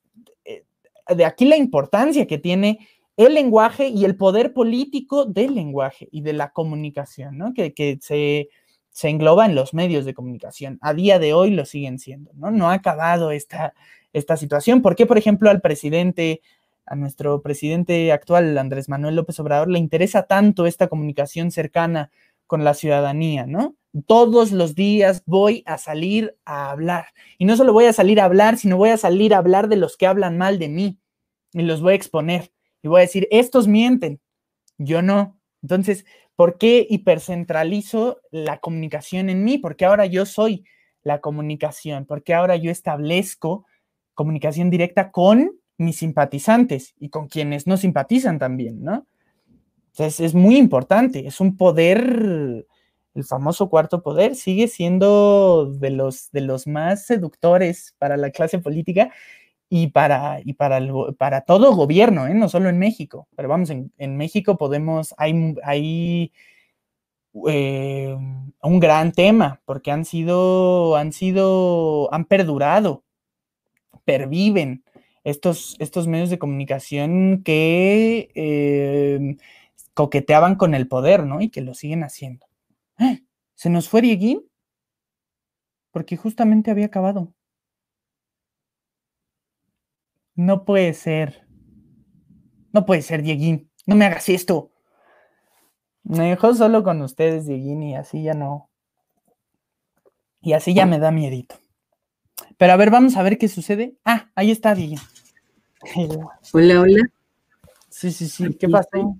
de aquí la importancia que tiene el lenguaje y el poder político del lenguaje y de la comunicación, ¿no? Que, que se, se engloba en los medios de comunicación. A día de hoy lo siguen siendo, ¿no? No ha acabado esta, esta situación. ¿Por qué, por ejemplo, al presidente a nuestro presidente actual, Andrés Manuel López Obrador, le interesa tanto esta comunicación cercana con la ciudadanía, ¿no? Todos los días voy a salir a hablar. Y no solo voy a salir a hablar, sino voy a salir a hablar de los que hablan mal de mí. Y los voy a exponer. Y voy a decir, estos mienten, yo no. Entonces, ¿por qué hipercentralizo la comunicación en mí? Porque ahora yo soy la comunicación, porque ahora yo establezco comunicación directa con mis simpatizantes y con quienes no simpatizan también, ¿no? Entonces es muy importante, es un poder, el famoso cuarto poder sigue siendo de los, de los más seductores para la clase política y para, y para, para todo gobierno, ¿eh? no solo en México, pero vamos, en, México podemos, hay, hay eh, un gran tema, porque han sido, han sido, han perdurado, perviven estos, estos medios de comunicación que em, coqueteaban con el poder, ¿no? Y que lo siguen haciendo. ¡Ah! ¿Se nos fue Dieguín? Porque justamente había acabado. No puede ser. No puede ser, Dieguín. No me hagas esto. Me dejó solo con ustedes, Dieguín, y así ya no. Y así ya me da miedito. Pero a ver, vamos a ver qué sucede. Ah, ahí está Dieguín. Hola, hola. Sí, sí, sí. ¿Qué pasó?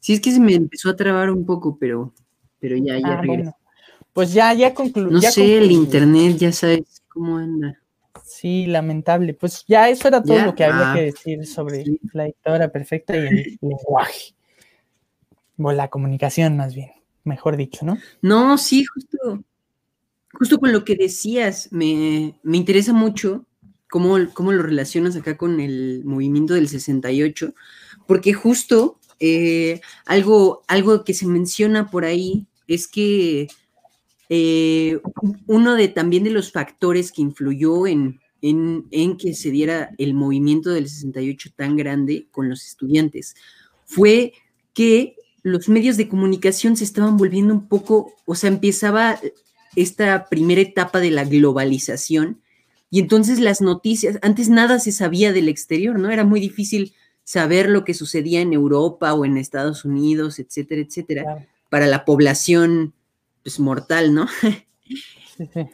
Sí, es que se me empezó a trabar un poco, pero, pero ya, ya ah, Pues ya, ya concluyó. No sé, el internet, ya sabes cómo anda. Sí, lamentable. Pues ya eso era todo lo que había que ah, decir sobre la dictadura perfecta y el lenguaje. O la comunicación, más bien, mejor dicho, ¿no? No, sí, justo, justo con lo que decías, me, me interesa mucho cómo, lo relacionas acá con el movimiento del 68, porque justo eh, algo, algo que se menciona por ahí es que eh, uno de también de los factores que influyó en, en, que se diera el movimiento del 68 tan grande con los estudiantes fue que los medios de comunicación se estaban volviendo un poco, o sea, empezaba esta primera etapa de la globalización y entonces las noticias, antes nada se sabía del exterior, ¿no? Era muy difícil saber lo que sucedía en Europa o en Estados Unidos, etcétera, etcétera, para la población pues, mortal, ¿no?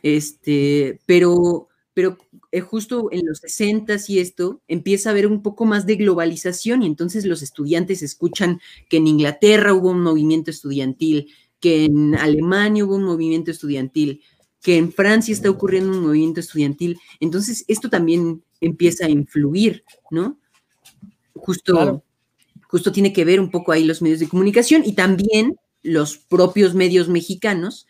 Este, pero, pero eh, justo en los 60 y esto empieza a haber un poco más de globalización y entonces los estudiantes escuchan que en Inglaterra hubo un movimiento estudiantil, que en Alemania hubo un movimiento estudiantil, que en Francia está ocurriendo un movimiento estudiantil. Entonces, esto también empieza a influir, ¿no? Justo, justo tiene que ver un poco ahí los medios de comunicación y también los propios medios mexicanos,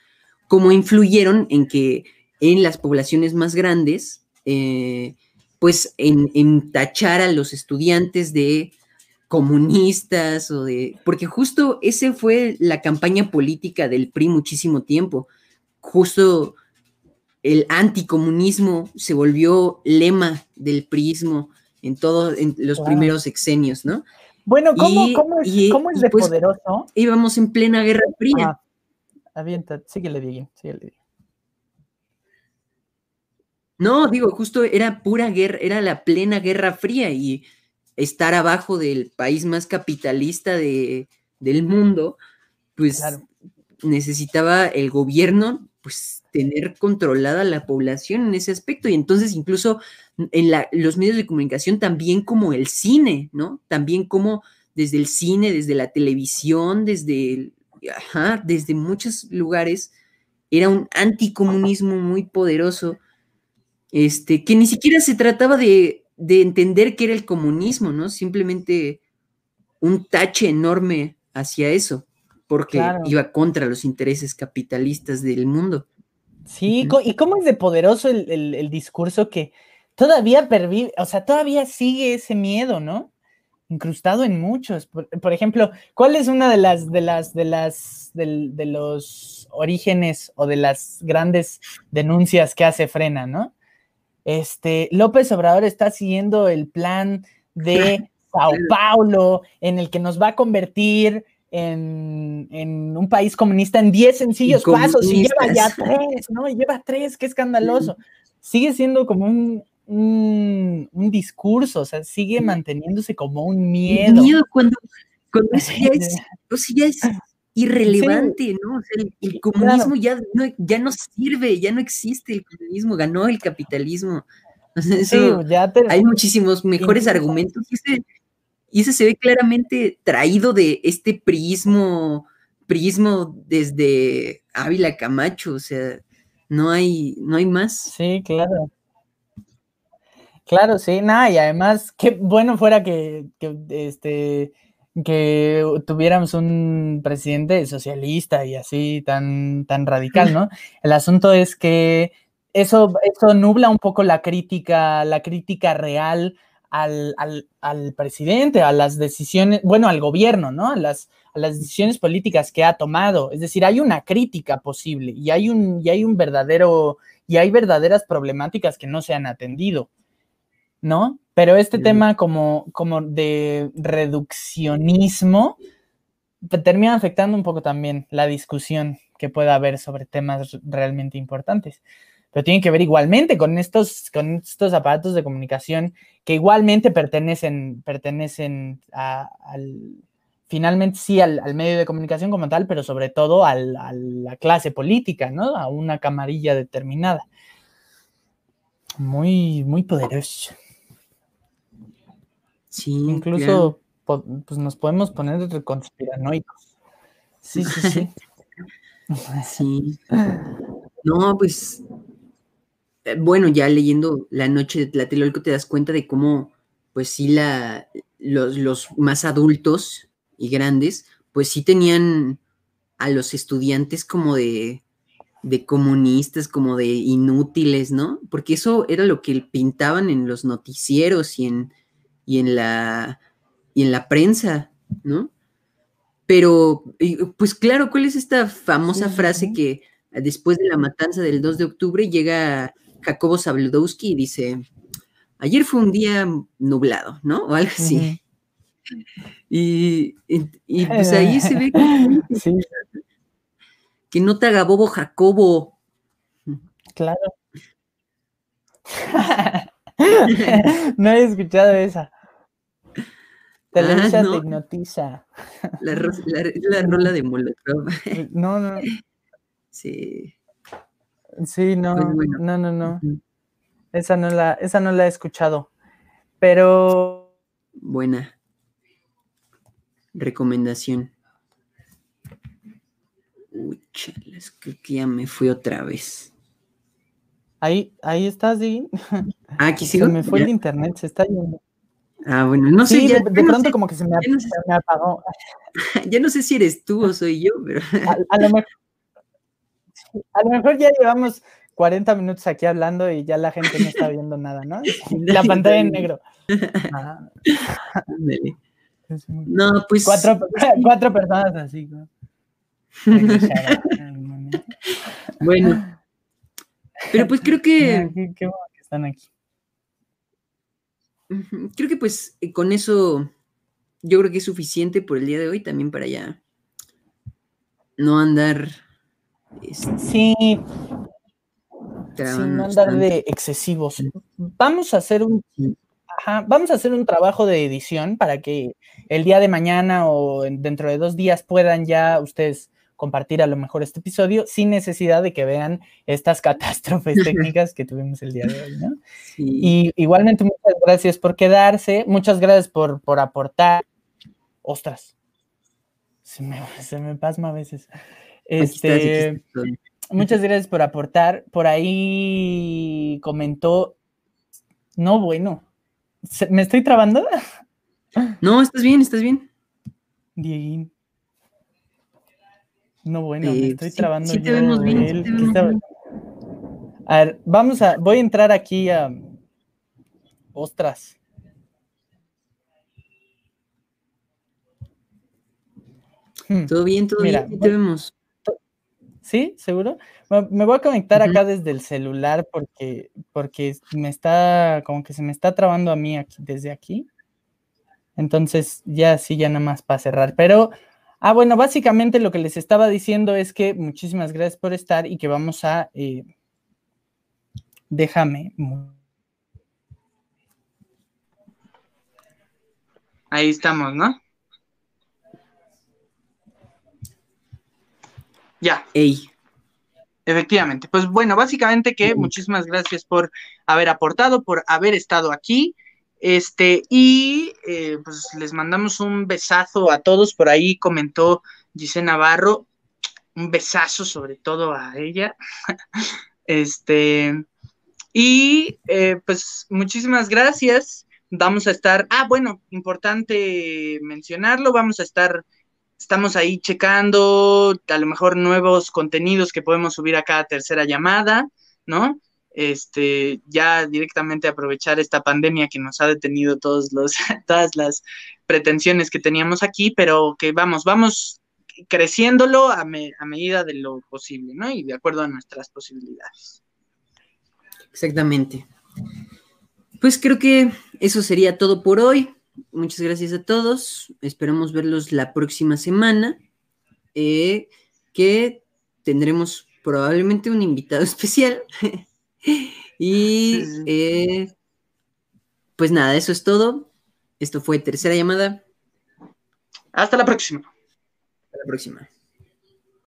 cómo influyeron en que en las poblaciones más grandes, eh, pues en, en, tachar a los estudiantes de comunistas o de... Porque justo ese fue la campaña política del PRI muchísimo tiempo. Justo el anticomunismo se volvió lema del prismo en todos los primeros exenios, ¿no? Bueno, ¿cómo, es, de pues, poderoso? Íbamos en plena Guerra Fría. Ah, avienta, síguele, Diego, síguele. No, digo, justo era pura guerra, era la plena Guerra Fría y estar abajo del país más capitalista de, del mundo, pues necesitaba el gobierno, pues tener controlada la población en ese aspecto. Y entonces incluso en la, los medios de comunicación, también como el cine, ¿no? También como desde el cine, desde la televisión, desde, ajá, desde muchos lugares, era un anticomunismo muy poderoso, este, que ni siquiera se trataba de, de entender qué era el comunismo, ¿no? Simplemente un tache enorme hacia eso, porque Claro. iba contra los intereses capitalistas del mundo. Sí, y cómo es de poderoso el, el- el discurso que todavía pervive, o sea, todavía sigue ese miedo, ¿no? Incrustado en muchos. Por, por ejemplo, ¿cuál es una de las, de las, de las, de los orígenes o de las grandes denuncias que hace Frena, ¿no? Este, López Obrador está siguiendo el plan de Sao. Paulo, en el que nos va a convertir en, en un país comunista en 10 sencillos pasos y lleva ya tres, ¿no? Y lleva tres, qué escandaloso. Sigue siendo como un, un, un discurso, o sea, sigue manteniéndose como un miedo. Miedo cuando, cuando eso ya es, o sea, ya es irrelevante, ¿no? O sea, el, el comunismo ya, no, ya no sirve, ya no existe el comunismo, ganó el capitalismo. O sea, Sí, eso, ya te- hay muchísimos mejores Incluso- argumentos y ese, y ese se ve claramente traído de este prismo, prismo desde Ávila Camacho, o sea, no hay, no hay más. Sí, claro. Claro, sí, nada, y además, qué bueno fuera que, que, este, que tuviéramos un presidente socialista y así tan, tan radical, ¿no? El asunto es que eso, eso nubla un poco la crítica, la crítica real al, al, al presidente, a las decisiones, bueno, al gobierno, ¿no? A las, a las decisiones políticas que ha tomado. Es decir, hay una crítica posible y hay un, y hay un verdadero, y hay verdaderas problemáticas que no se han atendido, ¿no? Pero este tema como, como de reduccionismo te termina afectando un poco también la discusión que pueda haber sobre temas realmente importantes. Pero tiene que ver igualmente con estos, con estos aparatos de comunicación que igualmente pertenecen, pertenecen a- al, finalmente sí al, al medio de comunicación como tal, pero sobre todo al- a la clase política, ¿no? A una camarilla determinada. Muy, muy poderoso. Sí. Incluso po- pues nos podemos poner de conspiranoicos. Sí, sí, sí. Sí. No, pues, bueno, ya leyendo La Noche de Tlatelolco te das cuenta de cómo, pues sí, la, los, los más adultos y grandes, pues sí tenían a los estudiantes como de, de comunistas, como de inútiles, ¿no? Porque eso era lo que pintaban en los noticieros y en, y en, la, y en la prensa, ¿no? Pero, pues claro, ¿cuál es esta famosa frase que después de la matanza del 2 de octubre llega Jacobo Zabludowski y dice, ayer fue un día nublado, ¿no? O algo así. Y, y- y, pues ahí se ve que, Sí, que no te haga bobo Jacobo. claro. no he escuchado esa. Televisa Ah, no. te hipnotiza. La, la- la rola de Molotov. No, no, Sí. Sí, no, Pues bueno. no, no, no. Ujú. Esa no la, esa no la he escuchado. Pero Buena recomendación. Uy, chalas, creo que ya me fui otra vez. ahí, ahí estás, Divin. Ah, aquí Se sigo. me fue ¿Ya? el internet, se está yendo. Ah, bueno, no sé, ya, de, de ya no pronto sé- como que se me, ap- ya no sé- se me apagó. ya no sé si eres tú o soy yo, pero A, a lo mejor, a lo mejor ya llevamos 40 minutos aquí hablando y ya la gente no está viendo nada, ¿no? La pantalla en negro. Ah, No, pues cuatro, cuatro personas así. ¿no? bueno. Pero pues creo que Qué, qué bueno que están aquí. Creo que pues eh, con eso yo creo que es suficiente por el día de hoy también para ya no andar Sí, sin andar de excesivos. Vamos a hacer un. Ajá, vamos a hacer un trabajo de edición para que el día de mañana o en- dentro de dos días puedan ya ustedes compartir a lo mejor este episodio sin necesidad de que vean estas catástrofes técnicas que tuvimos el día de hoy, ¿no? Sí. Y igualmente muchas gracias por quedarse, muchas gracias por, por aportar Ostras. Se me, se me pasma a veces. Aquí está, aquí Este, muchas gracias por aportar. Por ahí comentó. No, bueno. ¿Se- ¿Me estoy trabando? No, estás bien, estás bien. Dieguín. No, bueno, me Eh, estoy sí, trabando sí te vemos bien, sí él, te ¿qué vemos está- bien. A ver, vamos a, voy a entrar aquí a. Ostras. Hmm, Todo bien, todo Mira, bien, te vemos. ¿Sí? ¿Seguro? Me, me voy a conectar acá desde el celular porque, porque me está, como que se me está trabando a mí aquí, desde aquí. Entonces, ya sí, ya nada más para cerrar. Pero, ah, bueno, básicamente lo que les estaba diciendo es que muchísimas gracias por estar y que vamos a, eh, déjame, Ahí estamos, ¿no? Ya, Ey, efectivamente. Pues bueno, básicamente que muchísimas gracias por haber aportado, por haber estado aquí. Este, y eh, pues les mandamos un besazo a todos. Por ahí comentó Giselle Navarro, un besazo sobre todo a ella. Este, y eh, pues muchísimas gracias. Vamos a estar, ah, bueno, importante mencionarlo, vamos a estar, estamos ahí checando a lo mejor nuevos contenidos que podemos subir a cada tercera llamada, ¿no? Este, ya directamente aprovechar esta pandemia que nos ha detenido todos los, todas las pretensiones que teníamos aquí, pero que vamos, vamos creciéndolo a, me- a medida de lo posible, ¿no? Y de acuerdo a nuestras posibilidades. exactamente. Pues creo que eso sería todo por hoy. Muchas gracias a todos. Esperamos verlos la próxima semana, eh, que tendremos probablemente un invitado especial. y eh, pues nada, eso es todo. Esto fue tercera llamada. Hasta la próxima. Hasta la próxima.